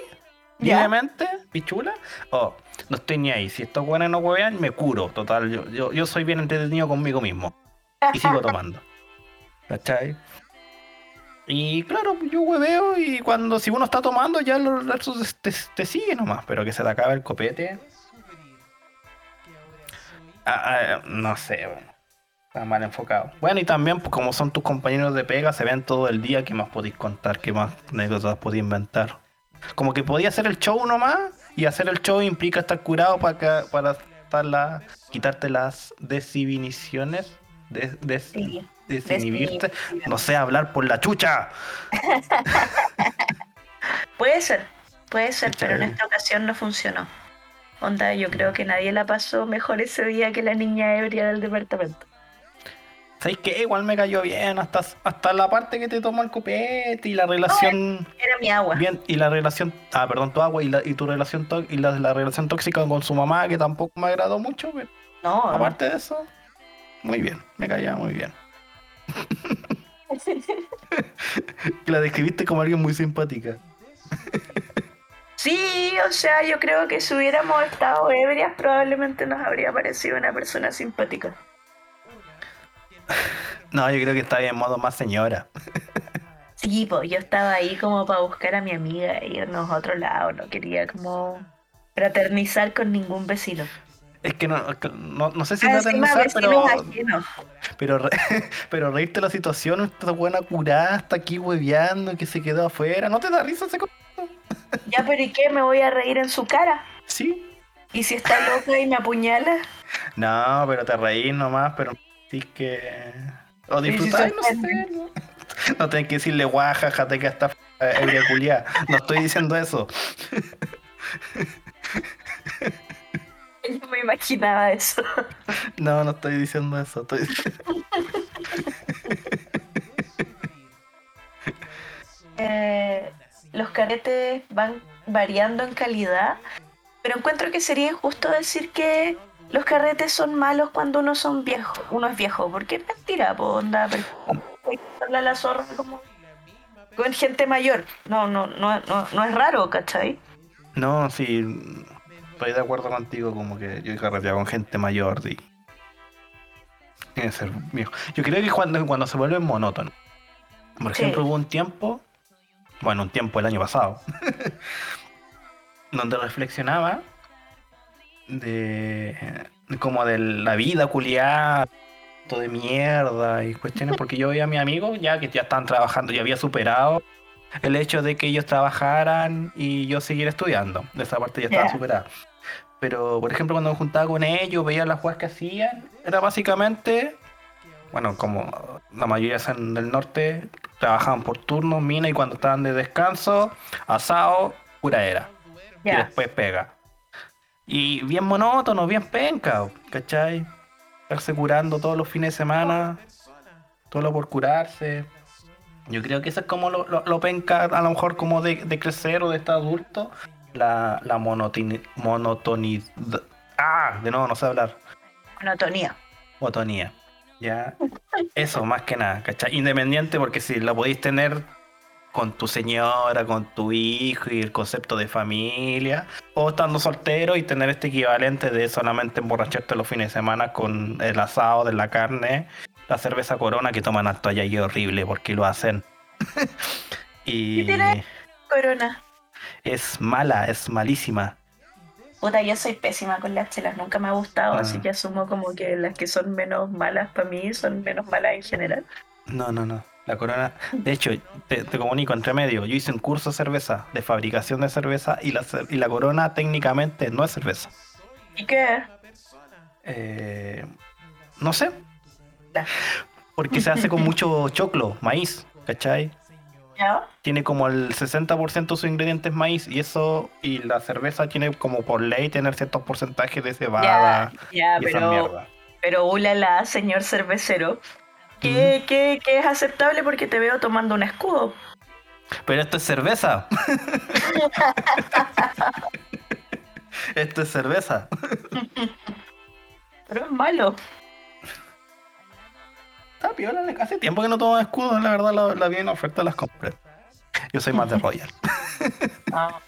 libremente, pichula, o no estoy ni ahí. Si estos buenos no huevean, me curo. Total, yo, yo, yo soy bien entretenido conmigo mismo. Y sigo tomando. ¿Cachai? Y claro, yo hueveo y cuando si uno está tomando ya los versos te, te sigue nomás, pero que se te acabe el copete. ah, ah, no sé. Está mal enfocado. Bueno, y también, pues, como son tus compañeros de pega, se ven todo el día, ¿qué más podéis contar? ¿Qué más anécdotas podéis inventar? Como que podía hacer el show nomás, y hacer el show implica estar curado para, que- para quitarte las desinhibiciones. Des, des- Sí. desinhibirte. No sé, hablar por la chucha. Puede ser, puede ser, pero en Chévere. esta ocasión no funcionó. Onda, yo creo que nadie la pasó mejor ese día que la niña ebria del departamento. ¿Sabes qué? Igual me cayó bien, hasta, hasta la parte que te tomó el copete y la relación. Era mi agua. Bien, y la relación, ah, perdón, tu agua y, la, y tu relación tó- y la, la relación tóxica con su mamá, que tampoco me agradó mucho, pero No, aparte de eso, muy bien, me caía muy bien. La describiste como alguien muy simpática. Sí, o sea, yo creo que si hubiéramos estado ebrias probablemente nos habría parecido una persona simpática. No, yo creo que está en modo más señora. Sí, pues yo estaba ahí como para buscar a mi amiga e irnos a otro lado, no quería como fraternizar con ningún vecino. Es que no, no, no sé si Ah, Encima fraternizar, pero, pero, re- pero reírte la situación, esta buena curada está aquí hueveando, que se quedó afuera. ¿No te da risa ese Ya, pero ¿y qué? ¿Me voy a reír en su cara? Sí. ¿Y si está loca y me apuñala? No, pero te reís nomás, pero sí que. O disfrutar, se no sé. No, no tenés que decirle guaja, jate que está ebria. No estoy diciendo eso. Yo me imaginaba eso. No, no estoy diciendo eso. Estoy... Eh, los caretes van variando en calidad, pero encuentro que sería injusto decir que los carretes son malos cuando uno son viejo, uno es viejo, porque es mentira, po, onda, pero hay que darle a la zorra como con gente mayor. No, no, no, no, no es raro, ¿cachai? No, sí. Estoy de acuerdo contigo, como que yo he carreteado con gente mayor y. Tiene que ser viejo. Yo creo que cuando, cuando se vuelve monótono. Por Sí. ejemplo, hubo un tiempo, bueno, un tiempo el año pasado, donde reflexionaba de como de la vida culiada, todo de mierda y cuestiones, porque yo veía a mis amigos ya que ya estaban trabajando, ya había superado el hecho de que ellos trabajaran y yo siguiera estudiando. De esa parte ya estaba superada. Pero, por ejemplo, cuando me juntaba con ellos, veía las jugadas que hacían, era básicamente, bueno, como la mayoría son del norte, trabajaban por turnos, mina, y cuando estaban de descanso, asado, pura era. Y después pega. Y bien monótono, bien penca, ¿cachai? Estarse curando todos los fines de semana, todo por curarse. Yo creo que eso es como lo, lo, lo penca, a lo mejor como de, de crecer o de estar adulto, la, la monotoni- monotonidad. Ah, de nuevo no sé hablar. Monotonía. Monotonía. Ya. Eso, más que nada, ¿cachai? Independiente porque si la podéis tener con tu señora, con tu hijo y el concepto de familia, o estando soltero y tener este equivalente de solamente emborracharte los fines de semana con el asado de la carne, la cerveza corona que toman alto allá y es horrible porque lo hacen. y ¿Qué tiene? Corona. es mala, es malísima. Puta, yo soy pésima con las chelas, nunca me ha gustado, Ah. así que asumo como que las que son menos malas para mí son menos malas en general. No, no, no. La corona, de hecho, te, te comunico entre medio. Yo hice un curso de cerveza, de fabricación de cerveza, y la, y la corona técnicamente no es cerveza. ¿Y qué? Eh, no sé, Porque se hace con mucho choclo, maíz, ¿cachai? ¿Ya? Tiene como el 60% de sus ingredientes maíz, y eso, y la cerveza tiene como por ley tener ciertos porcentajes de cebada Ya, ya, y esa pero, pero ulala, señor cervecero. ¿Qué, qué, qué es aceptable porque te veo tomando un escudo? Pero esto es cerveza. esto es cerveza. Pero es malo. Está piola, hace tiempo que no tomo escudo, la verdad la, la vi en oferta las compré. Yo soy más de Royal. Ah.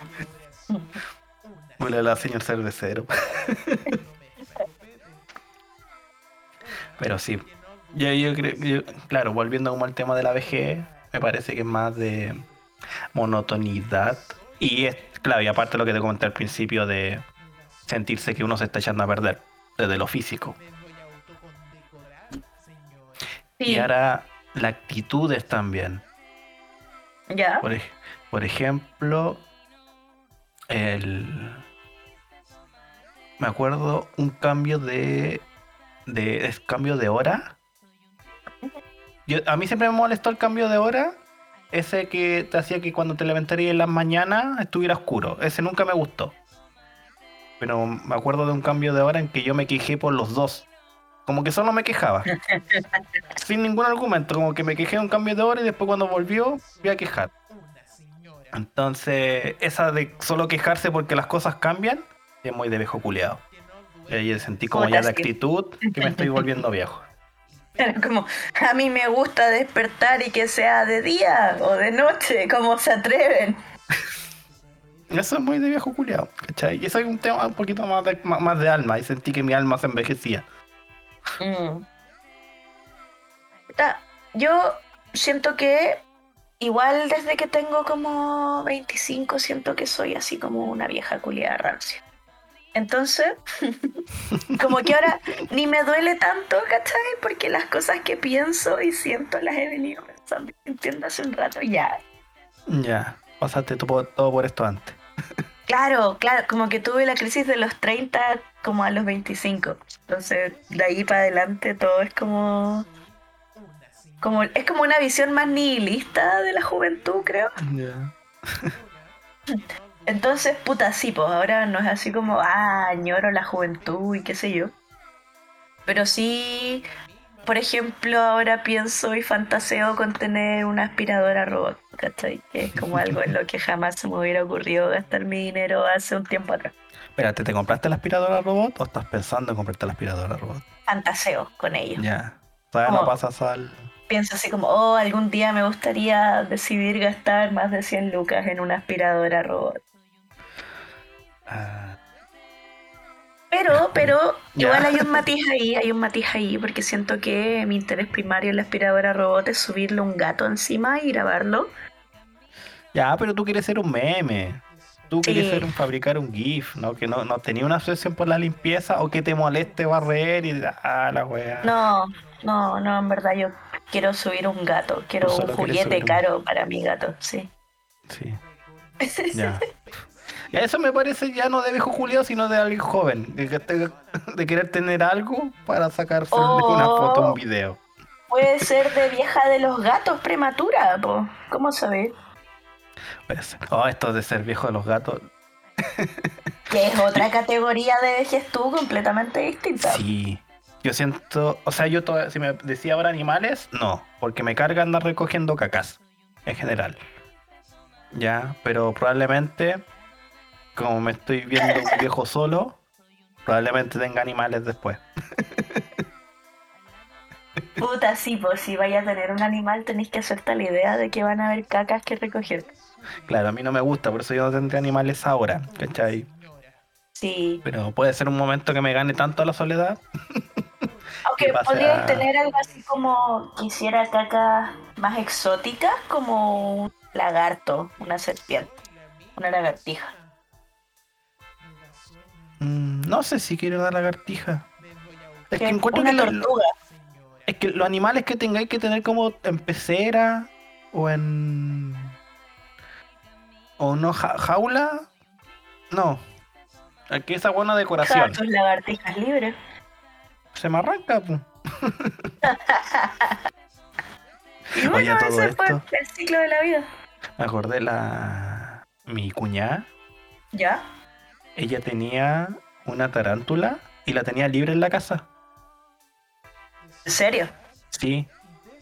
Hola, la señor cervecero. Pero sí. Yo, yo creo, yo- claro, volviendo como al tema de la vejez, me parece que es más de monotonidad. Y es, claro, y aparte lo que te comenté al principio de sentirse que uno se está echando a perder desde lo físico. Y ahora las actitudes también. ya. Por, ej- por ejemplo, el. Me acuerdo un cambio de. de es cambio de hora. Yo, a mí siempre me molestó el cambio de hora. Ese que te hacía que cuando te levantarías en las mañanas estuviera oscuro. Ese nunca me gustó. Pero me acuerdo de un cambio de hora en que yo me quejé por los dos. Como que solo me quejaba. Sin ningún argumento. Como que me quejé un cambio de hora y después cuando volvió, voy a quejar. Entonces, esa de solo quejarse porque las cosas cambian, es muy de viejo culeado. Y sentí como ya sí. actitud que me estoy volviendo viejo. Como, a mí me gusta despertar y que sea de día o de noche, como se atreven. Eso es muy de viejo culeado, ¿cachai? Y eso es un tema un poquito más de, más de alma, y sentí que mi alma se envejecía. Mm. Yo siento que igual desde que tengo como 25 siento que soy así como una vieja culiada rancia. Entonces, como que ahora ni me duele tanto, ¿cachai? Porque las cosas que pienso y siento las he venido pensando y sintiendo hace un rato ya. Ya, pasaste todo, todo por esto antes. Claro, claro, como que tuve la crisis de los 30 como a los 25. Entonces, de ahí para adelante todo es como como es como una visión más nihilista de la juventud, creo. Entonces, puta, sí, pues ahora no es así como, ah, añoro la juventud y qué sé yo. Pero sí, por ejemplo, ahora pienso y fantaseo con tener una aspiradora robot, ¿cachai? Que es como algo en lo que jamás se me hubiera ocurrido gastar mi dinero hace un tiempo atrás. Espérate, ¿te compraste la aspiradora robot o estás pensando en comprarte la aspiradora robot? Fantaseo con ello. Ya. Todavía no pasas al. Pienso así como, oh, algún día me gustaría decidir gastar más de 100 lucas en una aspiradora robot. ah, Pero, pero, Ya. igual hay un matiz ahí, hay un matiz ahí, porque siento que mi interés primario en la aspiradora robot es subirle un gato encima y grabarlo. Ya, pero tú quieres ser un meme. Tú un fabricar un GIF, ¿no? Que no, no tenía una obsesión por la limpieza o que te moleste barrer y ah, la wea. No, no, no, en verdad yo quiero subir un gato, quiero un juguete un- caro para mi gato, sí. Sí. Ya. Ya eso me parece ya no de viejo Julio, sino de alguien joven. De, querer tener algo para sacarse una Oh. foto o un video. Puede ser de vieja de los gatos prematura, po. ¿cómo sabes? Puede ser. Oh, esto de ser viejo de los gatos. Que es otra categoría de vejez tú completamente distinta. Sí. Yo siento, o sea, yo todavía, si me decía ahora animales, no, porque me carga andar recogiendo cacas, en general. Ya, pero probablemente, como me estoy viendo un viejo solo, probablemente tenga animales después. Puta, sí, pues si vaya a tener un animal tenéis que hacerte la idea de que van a haber cacas que recoger. Claro, a mí no me gusta, por eso yo no tendré animales ahora, ¿cachai? Sí. Pero puede ser un momento que me gane tanto la soledad. Aunque que pase podrías a- tener algo así como quisiera cacas más exóticas, como un lagarto, una serpiente, una lagartija. Mm, no sé si quiero una lagartija. Es que Que encuentro una que lo- tortuga. Es que los animales que tengáis que tener como en pecera o en. O no ja- jaula. No. Aquí esa buena decoración. Tus lagartijas libres. Se me arranca, pu. Y bueno, Oye, todo ese fue esto. el ciclo de la vida. Me acordé la. Mi cuñada. ¿Ya? Ella tenía una tarántula y la tenía libre en la casa. ¿En serio? Sí.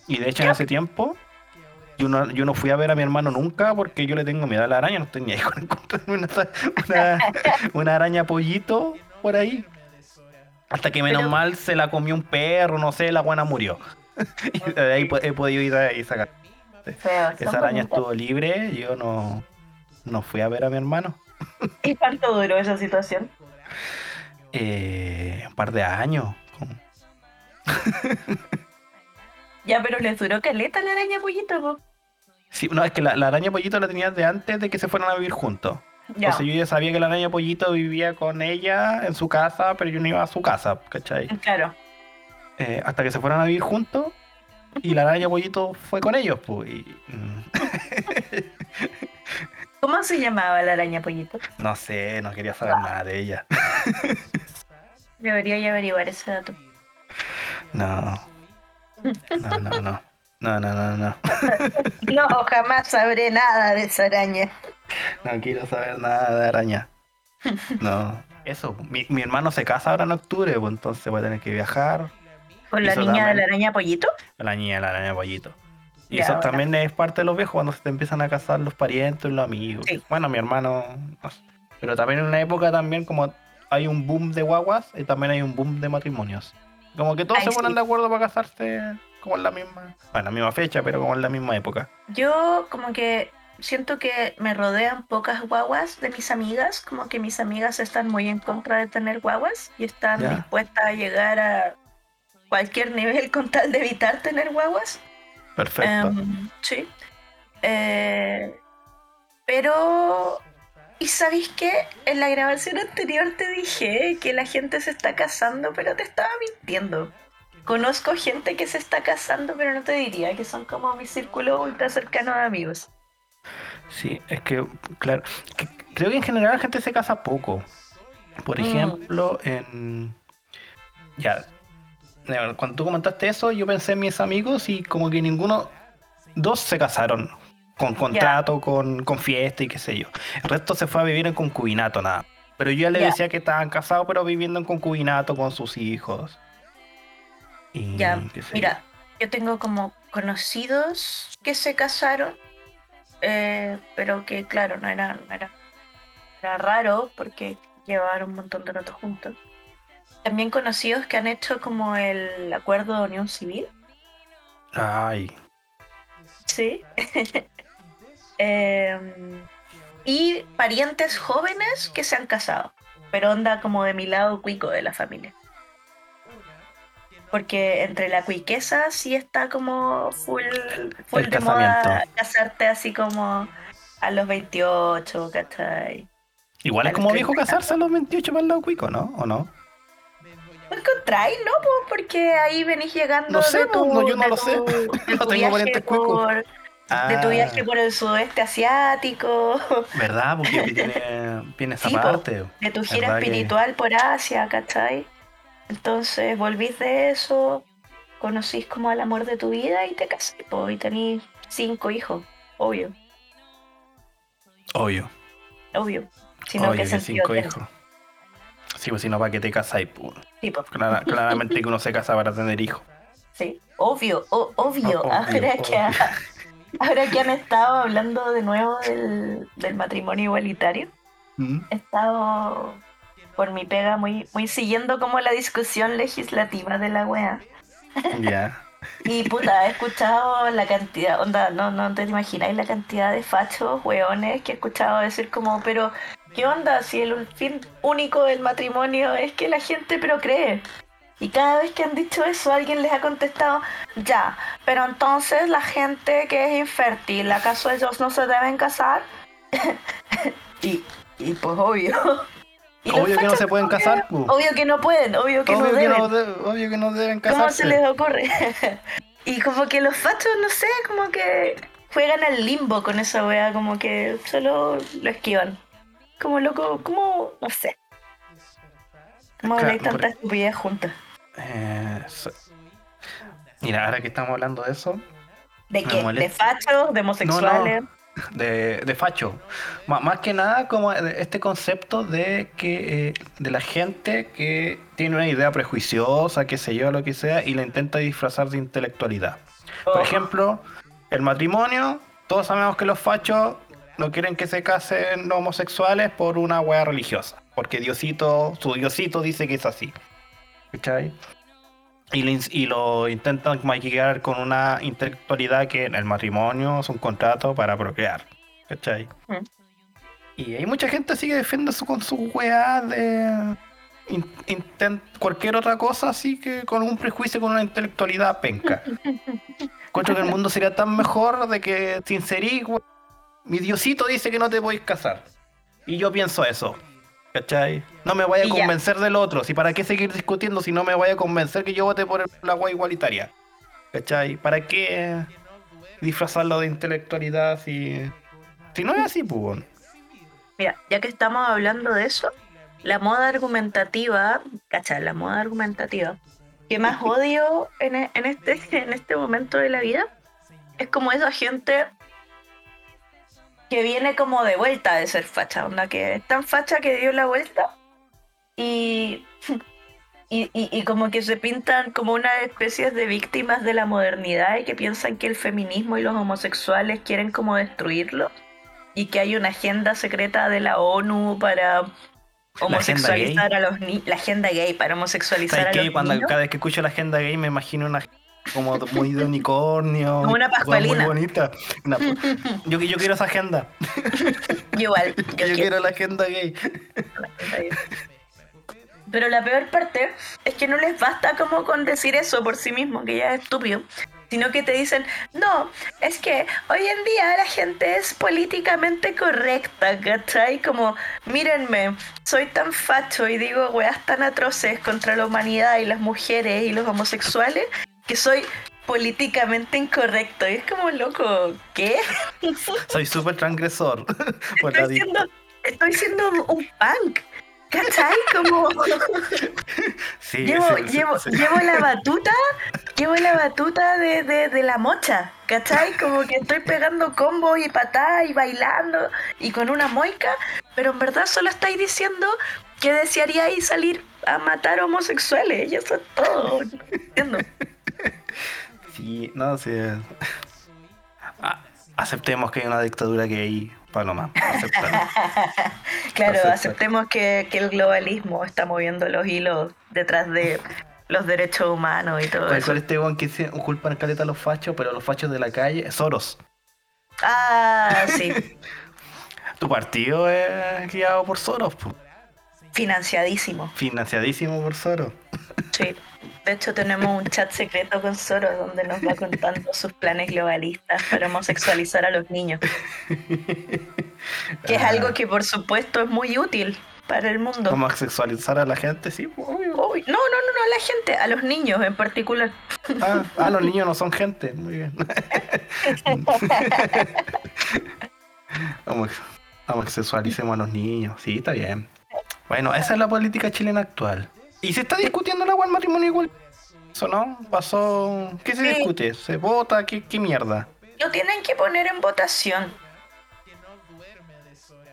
Y de hecho en ese tiempo. Yo no, yo no fui a ver a mi hermano nunca porque yo le tengo miedo a la araña. No estoy ni ahí con encontrarme una, una, una araña pollito por ahí. Hasta que menos Pero- mal se la comió un perro, no sé, la buena murió. y de ahí he podido ir a y sacar. Feo. Esa araña estuvo libre, yo no, no fui a ver a mi hermano. ¿Y cuánto duró esa situación? Eh, un par de años. Ya, pero les duró caleta la araña pollito, po. Sí, no, es que la, la araña pollito la tenía de antes de que se fueran a vivir juntos. Ya. Entonces yo ya sabía que la araña pollito vivía con ella en su casa, pero yo no iba a su casa, ¿cachai? Claro. Eh, hasta que se fueran a vivir juntos y la araña pollito fue con ellos, pues. y, ¿Cómo se llamaba la araña pollito? no sé, no quería saber nada de ella. Debería averiguar ese dato. No. No, no, no. No, no, no, no. No, jamás sabré nada de esa araña. No quiero saber nada de araña. No. Eso, mi, mi hermano se casa ahora en octubre, pues entonces voy a tener que viajar. ¿Con la niña de la araña pollito? La niña de la araña pollito. Y Ya, eso ahora. también es parte de los viejos cuando se te empiezan a casar los parientes, los amigos. Sí. Bueno, mi hermano. no sé. Pero también en una época también como hay un boom de guaguas y también hay un boom de matrimonios. Como que todos Ay, se ponen sí. de acuerdo para casarse como en la misma. Bueno, en la misma fecha, pero como en la misma época. Yo como que siento que me rodean pocas guaguas de mis amigas, como que mis amigas están muy en contra de tener guaguas y están Ya. dispuestas a llegar a cualquier nivel con tal de evitar tener guaguas. Perfecto. Em, sí. Eh, pero, ¿y sabéis qué? En la grabación anterior te dije que la gente se está casando, pero te estaba mintiendo. Conozco gente que se está casando, pero no te diría que son como mi círculo ultra cercano de amigos. Sí, es que, claro, que- creo que en general la gente se casa poco. Por Mm. ejemplo, en... Ya, cuando tú comentaste eso, yo pensé en mis amigos y como que ninguno, dos se casaron con contrato, con, con fiesta y qué sé yo. El resto se fue a vivir en concubinato, nada. Pero yo ya le decía que estaban casados, pero viviendo en concubinato con sus hijos. Y Ya, qué sé yo. mira, yo tengo como conocidos que se casaron, eh, pero que claro, no era, no era, era raro porque llevaron un montón de rato juntos. También conocidos que han hecho como el acuerdo de unión civil, Ay, sí. Em, y parientes jóvenes que se han casado, pero onda como de mi lado cuico de la familia. Porque entre la cuiqueza sí está como full, full El de moda casarte así como a los 28, ¿cachai? igual es como viejo casarse a los 28 para el lado cuico, ¿no? ¿O no? ¿No encontráis, no? po? Porque ahí venís llegando No sé, de po, tu, no, yo no lo tu- sé. No tengo parientes cuicos. por, de tu Ah, viaje por el sudeste asiático, ¿Verdad? Porque tiene, tiene esa Sí, parte. de tu gira ¿Verdad que- espiritual por Asia, ¿cachai? Entonces volvís de eso, conocís como al amor de tu vida y te casás, po, y tenís cinco hijos, obvio, Obvio. obvio. Sino Obvio que cinco hijos. Sí, pues si no, ¿para qué te? Pues. Sí, Clara- claramente que uno se casa para tener hijos. sí, obvio, o- obvio. Obvio, ahora, que, obvio. Ahora que han estado hablando de nuevo del, del matrimonio igualitario, ¿Mm? he estado por mi pega muy, muy siguiendo como la discusión legislativa de la wea. Ya. Y puta, he escuchado la cantidad, onda, no, no te imagináis la cantidad de fachos, weones, que he escuchado decir como, pero, ¿qué onda si el fin único del matrimonio es que la gente procree? Y cada vez que han dicho eso, alguien les ha contestado, ya, pero entonces la gente que es infértil, ¿acaso ellos no se deben casar? y, y pues obvio. Y Obvio que no se pueden casar. Obvio que no pueden, obvio que no Obvio que deben. no, de- obvio que no deben ¿Cómo casarse. se les ocurre? y como que los fachos, no sé, como que juegan al limbo con esa wea, como que solo lo esquivan. Como loco, como, no sé. Como Claro, hay tanta estupidez juntas. Eh, Mira, ahora que estamos hablando de eso, ¿De qué? ¿De fachos? ¿De homosexuales? de, de facho, más que nada como este concepto de que eh, de la gente que tiene una idea prejuiciosa, qué sé yo, lo que sea, y la intenta disfrazar de intelectualidad. Por Oh. ejemplo, el matrimonio, todos sabemos que los fachos no quieren que se casen los homosexuales por una wea religiosa, porque Diosito, su Diosito dice que es así. ¿Cachai? Y, le ins- y lo intentan maquillar con una intelectualidad que en el matrimonio es un contrato para procrear. ¿Cachai? Mm. Y hay mucha gente así que defiende su, con su weá de in- intent- cualquier otra cosa así que con un prejuicio, con una intelectualidad penca. Encuentro que el mundo sería tan mejor de que sincerís, mi diosito dice que no te podéis casar. Y yo pienso eso. ¿Cachai? No me vaya a convencer del otro. Si para qué seguir discutiendo si no me vaya a convencer que yo vote por el- la agua igualitaria. ¿Cachai? ¿Para qué disfrazarlo de intelectualidad si, si no es así, pues? bueno? Mira, ya que estamos hablando de eso, la moda argumentativa, ¿cachai? La moda argumentativa que más odio en, e- en este, en este momento de la vida es como esa gente que viene como de vuelta de ser facha, onda que es tan facha que dio la vuelta y, y, y- como que se pintan como una especie de víctimas de la modernidad y que piensan que el feminismo y los homosexuales quieren como destruirlo y que hay una agenda secreta de la ONU para homosexualizar a los niños, la agenda gay para homosexualizar ¿Sabes a qué? los Cuando niños. cada vez que escucho la agenda gay me imagino una como muy de unicornio. Como una pascualina. Muy bonita. Una- yo, yo quiero esa agenda. Igual, Yo, yo quiero. quiero la agenda gay. Pero la peor parte es que no les basta como con decir eso por sí mismo, que ya es estúpido, sino que te dicen, no, es que hoy en día la gente es políticamente correcta, ¿cachai? Como, mírenme, soy tan facho y digo weas tan atroces contra la humanidad y las mujeres y los homosexuales que soy políticamente incorrecto. Y es como, loco, ¿qué? Soy súper transgresor. Estoy siendo, estoy siendo un punk. ¿Cachai? Como sí, llevo, sí, llevo, sí. llevo la batuta, llevo la batuta de, de, de la mocha, ¿cachai? Como que estoy pegando combos y patadas y bailando y con una moica, pero en verdad solo estáis diciendo que desearíais salir a matar homosexuales, y eso es todo. ¿Entiendo? Sí, no sé. Ah, aceptemos que hay una dictadura gay, Paloma. Aceptamos. Claro, Perfecto. aceptemos que, que el globalismo está moviendo los hilos detrás de los derechos humanos y todo ¿Cuál eso. cuál este weón que se culpan caleta a los fachos, pero los fachos de la calle? Soros. Ah, sí, Tu partido es guiado por Soros, po. Financiadísimo. financiadísimo por Soros. Sí. De hecho, tenemos un chat secreto con Soros donde nos va contando sus planes globalistas para homosexualizar a los niños. Que es Ah, algo que, por supuesto, es muy útil para el mundo. Como sexualizar a la gente, sí, pues, obvio. Uy, no, no, no, no a la gente, a los niños en particular. Ah, ah, los niños no son gente, muy bien. Homo- Homosexualicemos a los niños, sí, está bien. Bueno, esa es la política chilena actual. ¿Y se está discutiendo el agua del matrimonio igual? ¿Eso no? ¿Pasó? ¿Qué se Sí. discute? ¿Se vota? ¿Qué, qué mierda? Lo tienen que poner en votación.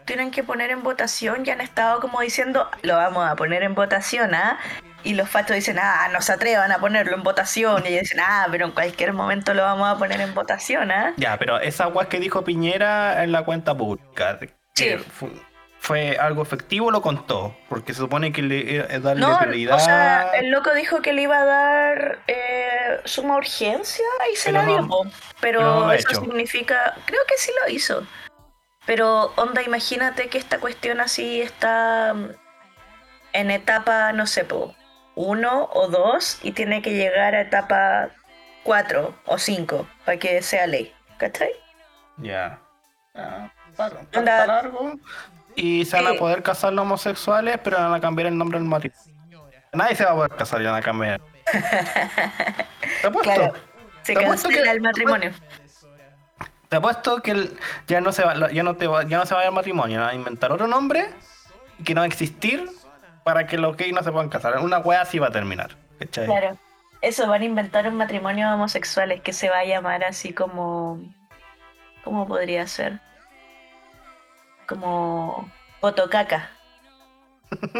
Tienen que poner en votación y han estado como diciendo, lo vamos a poner en votación, ¿ah? Y los fachos dicen, ah, no se atrevan a ponerlo en votación. Y ellos dicen, ah, pero en cualquier momento lo vamos a poner en votación, ¿ah? Ya, pero esa agua que dijo Piñera en la cuenta pública, Sí. Fue, algo efectivo, lo contó, porque se supone que le eh, darle No, prioridad. o sea, el loco dijo que le iba a dar eh, suma urgencia y se Pero la dio. no- pero no eso hecho. significa, creo que sí lo hizo. Pero onda, imagínate que esta cuestión así está mm, en etapa, no sé, po, uno o dos y tiene que llegar a etapa cuatro o cinco para que sea ley. ¿Cachai? Ya. Ah, para- Onda- para largo. Y se van a poder casar los homosexuales, pero van a cambiar el nombre del matrimonio. Nadie se va a poder casar y van a cambiar. Te apuesto. Claro. Se Te apuesto cancela que- el matrimonio. Te apuesto que el- ya no se va, ya no te va, ya no se va a el matrimonio, van a inventar otro nombre que no va a existir para que los gays no se puedan casar. Una wea así va a terminar. ¿cachai? Claro. Eso, van a inventar un matrimonio homosexuales que se va a llamar así como... ¿Cómo podría ser? Como... Potocaca.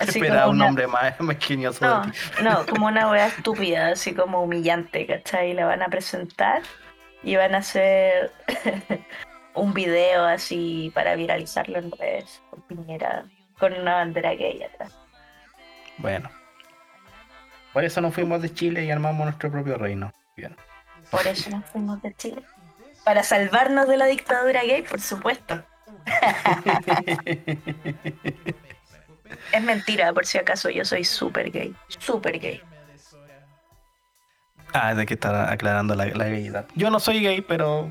Así Espera como un una- nombre más mezquinioso. No, de ti. no, como una wea estúpida, así como humillante, ¿cachai? La van a presentar y van a hacer un video así para viralizarlo en redes con Piñera, con una bandera gay atrás. Bueno. Por eso nos fuimos de Chile y armamos nuestro propio reino. Bien. Por eso nos fuimos de Chile. Para salvarnos de la dictadura gay, por supuesto. Es mentira, por si acaso, yo soy súper gay. Súper gay. ah, de que está aclarando la, la gayedad. Yo no soy gay, pero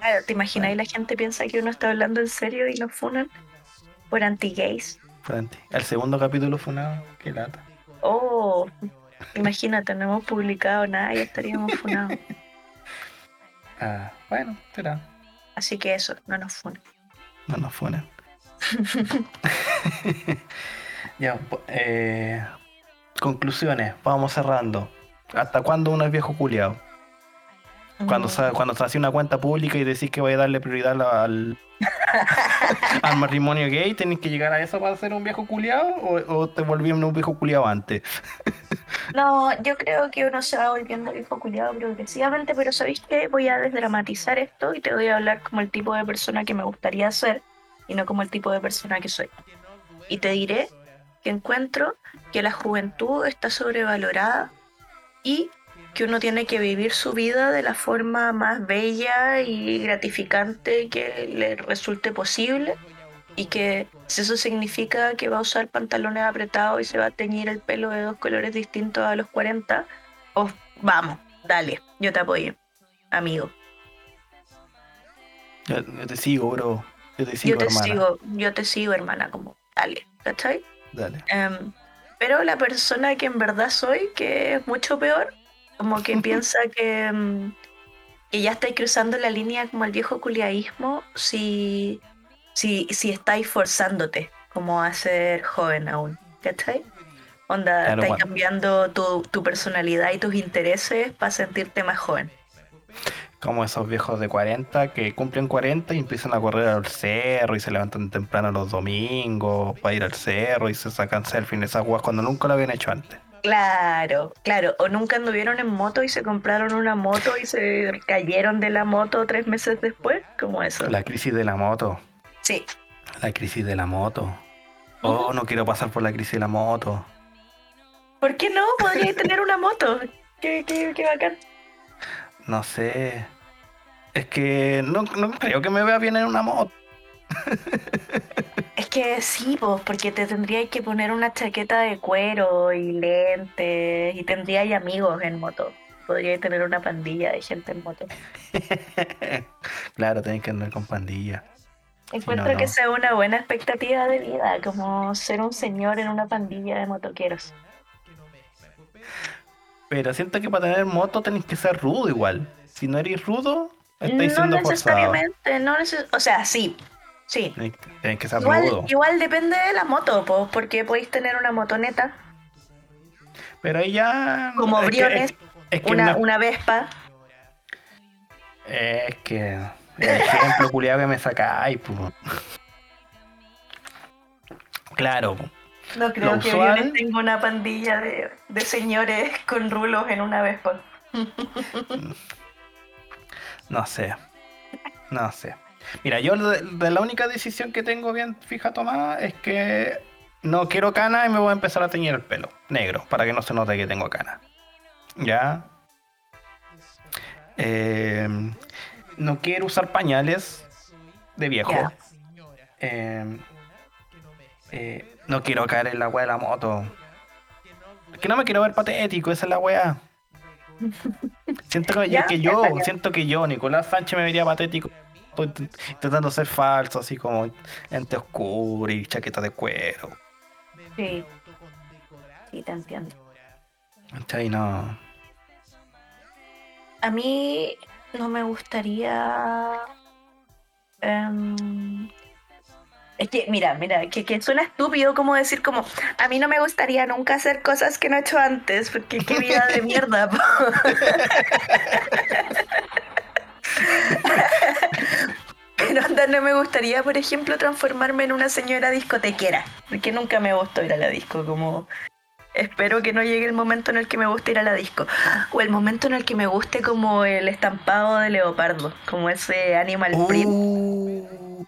Claro, ¿te imaginas? Y la gente piensa que uno está hablando en serio y nos funan por anti-gays. El segundo capítulo una. Qué lata. Oh, imagínate, no hemos publicado nada y estaríamos funados. Ah, bueno, será. Así que eso, no nos funan. No nos funen. ya, eh, conclusiones, vamos cerrando. ¿Hasta cuándo uno es viejo culiado? Cuando, Mm. sa- cuando se hace una cuenta pública y decís que voy a darle prioridad al, al matrimonio gay, ¿tenés que llegar a eso para ser un viejo culiado? ¿O, o te volví un viejo culiado antes? No, yo creo que uno se va volviendo viejo culiado progresivamente, pero ¿sabéis qué? Voy a desdramatizar esto y te voy a hablar como el tipo de persona que me gustaría ser y no como el tipo de persona que soy. Y te diré que encuentro que la juventud está sobrevalorada y que uno tiene que vivir su vida de la forma más bella y gratificante que le resulte posible y que si eso significa que va a usar pantalones apretados y se va a teñir el pelo de dos colores distintos a los 40, pues vamos, dale, yo te apoyo, amigo. Yo, yo te sigo, bro. Yo te Yo sigo, te hermana. sigo, yo te sigo, hermana, como dale, ¿cachai? Dale. Em, pero la persona que en verdad soy, que es mucho peor, como que piensa que, em, que ya estáis cruzando la línea como el viejo culiaísmo si, si, si estáis forzándote como a ser joven aún, ¿cachai? Onda, Claro, estáis bueno. cambiando tu, tu personalidad y tus intereses para sentirte más joven. Como esos viejos de 40 que cumplen 40 y empiezan a correr al cerro y se levantan temprano los domingos para ir al cerro y se sacan selfies en esas guas cuando nunca lo habían hecho antes. Claro, claro. O nunca anduvieron en moto y se compraron una moto y se cayeron de la moto tres meses después, como eso. La crisis de la moto. Sí, La crisis de la moto. Oh, no quiero pasar por la crisis de la moto. ¿Por qué no? Podría tener una moto. Qué, qué, qué bacán. No sé. Es que no, no creo que me vea bien en una moto. Es que sí, pues, porque te tendrías que poner una chaqueta de cuero y lentes y tendrías amigos en moto. Podrías tener una pandilla de gente en moto. claro, tenés que andar con pandilla. Encuentro no, que sea una buena expectativa de vida, como ser un señor en una pandilla de motoqueros. Pero siento que para tener moto tenés que ser rudo igual. Si no eres rudo, estáis no siendo forzado. necesariamente, no neces- o sea, sí, sí. Tenés, que ser Igual, rudo. igual depende de la moto, pues, porque podéis tener una motoneta, Pero ahí ya. como que- Briones, es, es que una, una Vespa. Es que. El ejemplo culiado que me sacáis, pues. Claro, po. No creo Lo que usual- Briones tenga una pandilla de, de señores con rulos en una Vespa. no sé. No sé. Mira, yo de, de la única decisión que tengo bien fija tomada es que no quiero cana y me voy a empezar a teñir el pelo negro para que no se note que tengo cana. ¿Ya? Eh, no quiero usar pañales de viejo. Ya. Eh, eh, no quiero caer en la wea de la moto. Es que no me quiero ver patético, esa es la wea. Siento que, yo, siento que yo, Nicolás Sánchez, me vería patético. Intentando ser falso, así como lente oscuro y chaqueta de cuero. Sí. Sí, te entiendo. ¿Cachai? No. A mí no me gustaría. em, es que, mira, mira, que, que suena estúpido como decir como, a mí no me gustaría nunca hacer cosas que no he hecho antes, porque qué vida de mierda. po". Pero anda, no me gustaría, por ejemplo, transformarme en una señora discotequera, porque nunca me gustó ir a la disco, como espero que no llegue el momento en el que me guste ir a la disco, o el momento en el que me guste como el estampado de leopardo, como ese animal print. Uh,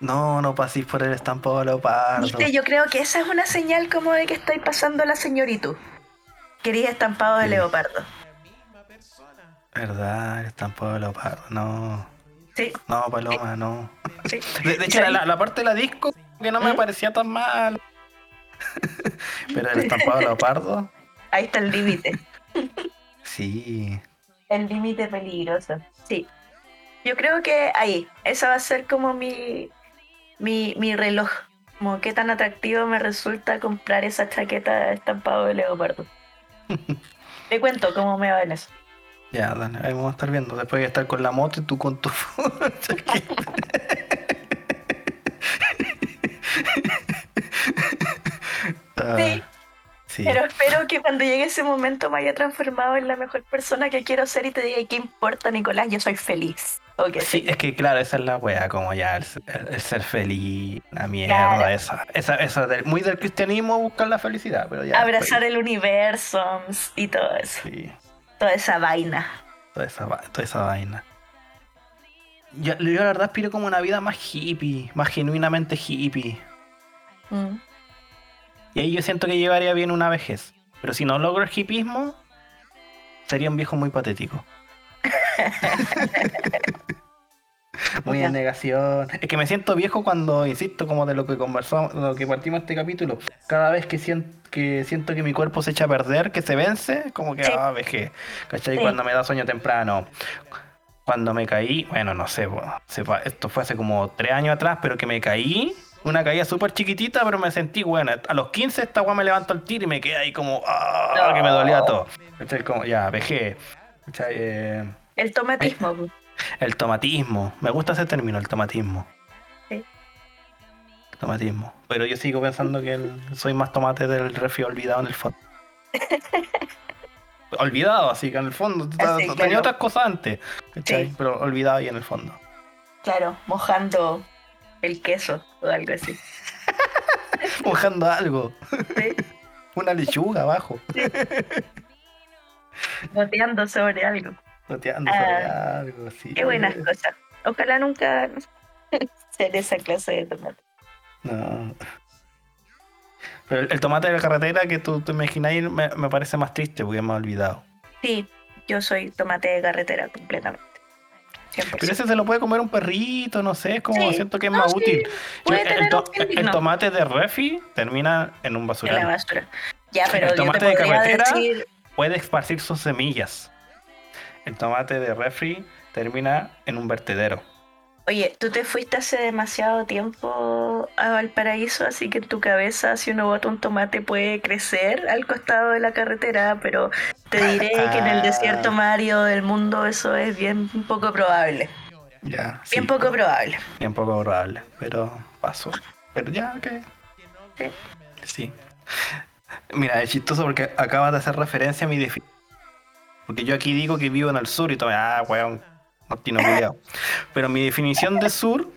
no, no paséis por el estampado de leopardo. Viste, yo creo que esa es una señal como de que estoy pasando la señorito. Quería estampado de Sí. leopardo. ¿Verdad? El estampado de leopardo. No. Sí, No, Paloma, no. sí. De, de hecho, la parte de la disco que no me ¿Mm? parecía tan mal. Pero el estampado leopardo, Ahí está el límite. sí. El límite peligroso. Sí. Yo creo que ahí, esa va a ser como mi, mi, mi reloj. Como qué tan atractivo me resulta comprar esa chaqueta de estampado de leopardo. Te cuento cómo me va en eso. Ya, dale, ahí vamos a estar viendo. Después voy a estar con la moto y tú con tu chaqueta. Sí. sí. Pero espero que cuando llegue ese momento me haya transformado en la mejor persona que quiero ser y te diga, ¿qué importa, Nicolás? Yo soy feliz. Sí, sí. es que claro, esa es la wea, como ya el, el- el ser feliz, la mierda, Claro. esa, esa, esa del- muy del cristianismo buscar la felicidad, pero ya. Abrazar el universo y todo eso. sí, Toda esa vaina. toda esa, va- toda esa vaina. Yo, yo la verdad aspiro como una vida más hippie, más genuinamente hippie. Mm. Y ahí yo siento que llevaría bien una vejez. Pero si no logro el hippismo, sería un viejo muy patético. muy en negación. Es que me siento viejo cuando, insisto, como de lo que conversamos, de lo que partimos este capítulo. Cada vez que siento que, siento que mi cuerpo se echa a perder, que se vence, como que, Sí. ah, vejez. ¿Cachai? Sí. Cuando me da sueño temprano. Cuando me caí, bueno, no sé, esto fue hace como tres años atrás, pero que me caí, una caída súper chiquitita, pero me sentí bueno. A los 15 esta weá me levanto el tiro y me quedé ahí como, ah, No. que me dolía todo. ¿Cachai? Como, ya, vejé. Eh, El tomatismo. pues. el tomatismo. Me gusta ese término, el tomatismo. Sí. Tomatismo. Pero yo sigo pensando que el- soy más tomate del refri olvidado en el fondo. olvidado, así que en el fondo. Así, Tenía claro. otras cosas antes. Sí. Pero olvidado ahí en el fondo. Claro, mojando el queso o algo así. Mojando algo. Sí. Una lechuga abajo. Boteando sobre algo. Roteando Ah, sobre algo, sí. Qué buenas cosas. Ojalá nunca ser esa clase de tomate. No. Pero el, el tomate de la carretera que tú te imagináis me, me parece más triste porque me he olvidado. Sí, yo soy tomate de carretera completamente. 100%. Pero ese se lo puede comer un perrito, no sé, es como Sí. siento que es No, más sí, útil. el, to- tomate de refi termina en un en la basural. basura. Ya, pero El tomate de carretera- decir, Puede esparcir sus semillas. El tomate de refri termina en un vertedero. oye, tú te fuiste hace demasiado tiempo a Valparaíso, así que en tu cabeza, si uno bota un tomate, puede crecer al costado de la carretera, pero te diré que en el Ah. desierto Mario del mundo eso es bien poco probable. Ya. Bien sí, poco probable. Bien poco probable, pero pasó. Pero ya, ok. Sí. Sí. Mira, es chistoso porque acabas de hacer referencia a mi definición. Porque yo aquí digo que vivo en el sur y todo, ah, weón, martino culiao. Pero mi definición de sur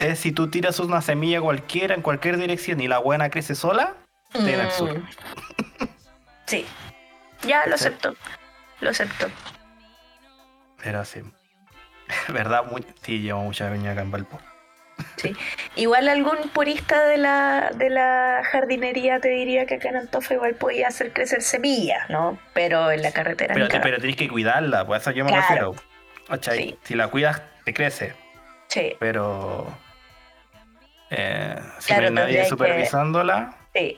es si tú tiras una semilla cualquiera en cualquier dirección y la buena crece sola, estoy en el sur. Mm. Sí. Ya lo Sí. acepto. Lo acepto. Pero sí. ¿Verdad? Muy- sí, llevo mucha viña acá en Valpo. Igual algún purista de la, de la jardinería te diría que acá en Antofa igual podía hacer crecer semillas, ¿no? Pero en la carretera Pero, te- pero tenés que cuidarla, pues a eso yo me Claro. refiero. Sí. Si la cuidas, te crece. Sí, Pero eh, si Claro, no hay nadie que- supervisándola, sí.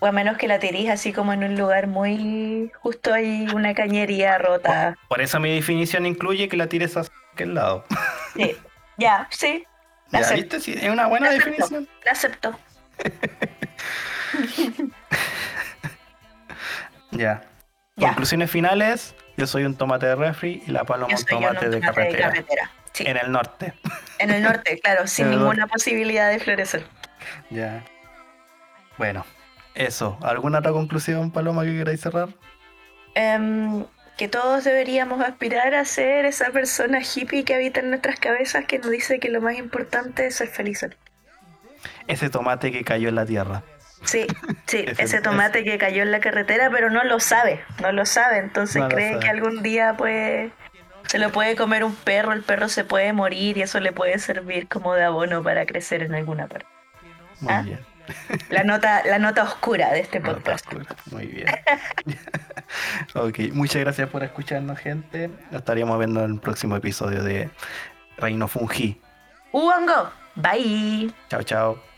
O a menos que la tirís así como en un lugar muy... Justo hay una cañería rota. por eso mi definición incluye que la tires hacia aquel lado. Sí. Ya, sí. La ¿Ya viste? Sí, es una buena La acepto. definición. La acepto. Ya. Ya. Conclusiones finales. Yo soy un tomate de refri y la paloma un tomate de tomate de carretera. carretera. Sí. En el norte. En el norte, claro, sin ninguna posibilidad de florecer. Ya. Bueno, eso. ¿Alguna otra conclusión, Paloma, que queráis cerrar? Em, que todos deberíamos aspirar a ser esa persona hippie que habita en nuestras cabezas que nos dice que lo más importante es ser felices. Ese tomate que cayó en la tierra. Sí, sí, Ese- ese tomate que cayó en la carretera, pero no lo sabe, no lo sabe, entonces No cree sabe. que algún día pues se lo puede comer un perro, el perro se puede morir y eso le puede servir como de abono para crecer en alguna parte. Muy Ah, bien. La nota, la nota oscura de este Nota podcast. oscura. Muy bien. ok, muchas gracias por escucharnos, gente. Nos estaríamos viendo en el próximo episodio de Reino Fungi. Uongo. Bye. Chao, chao.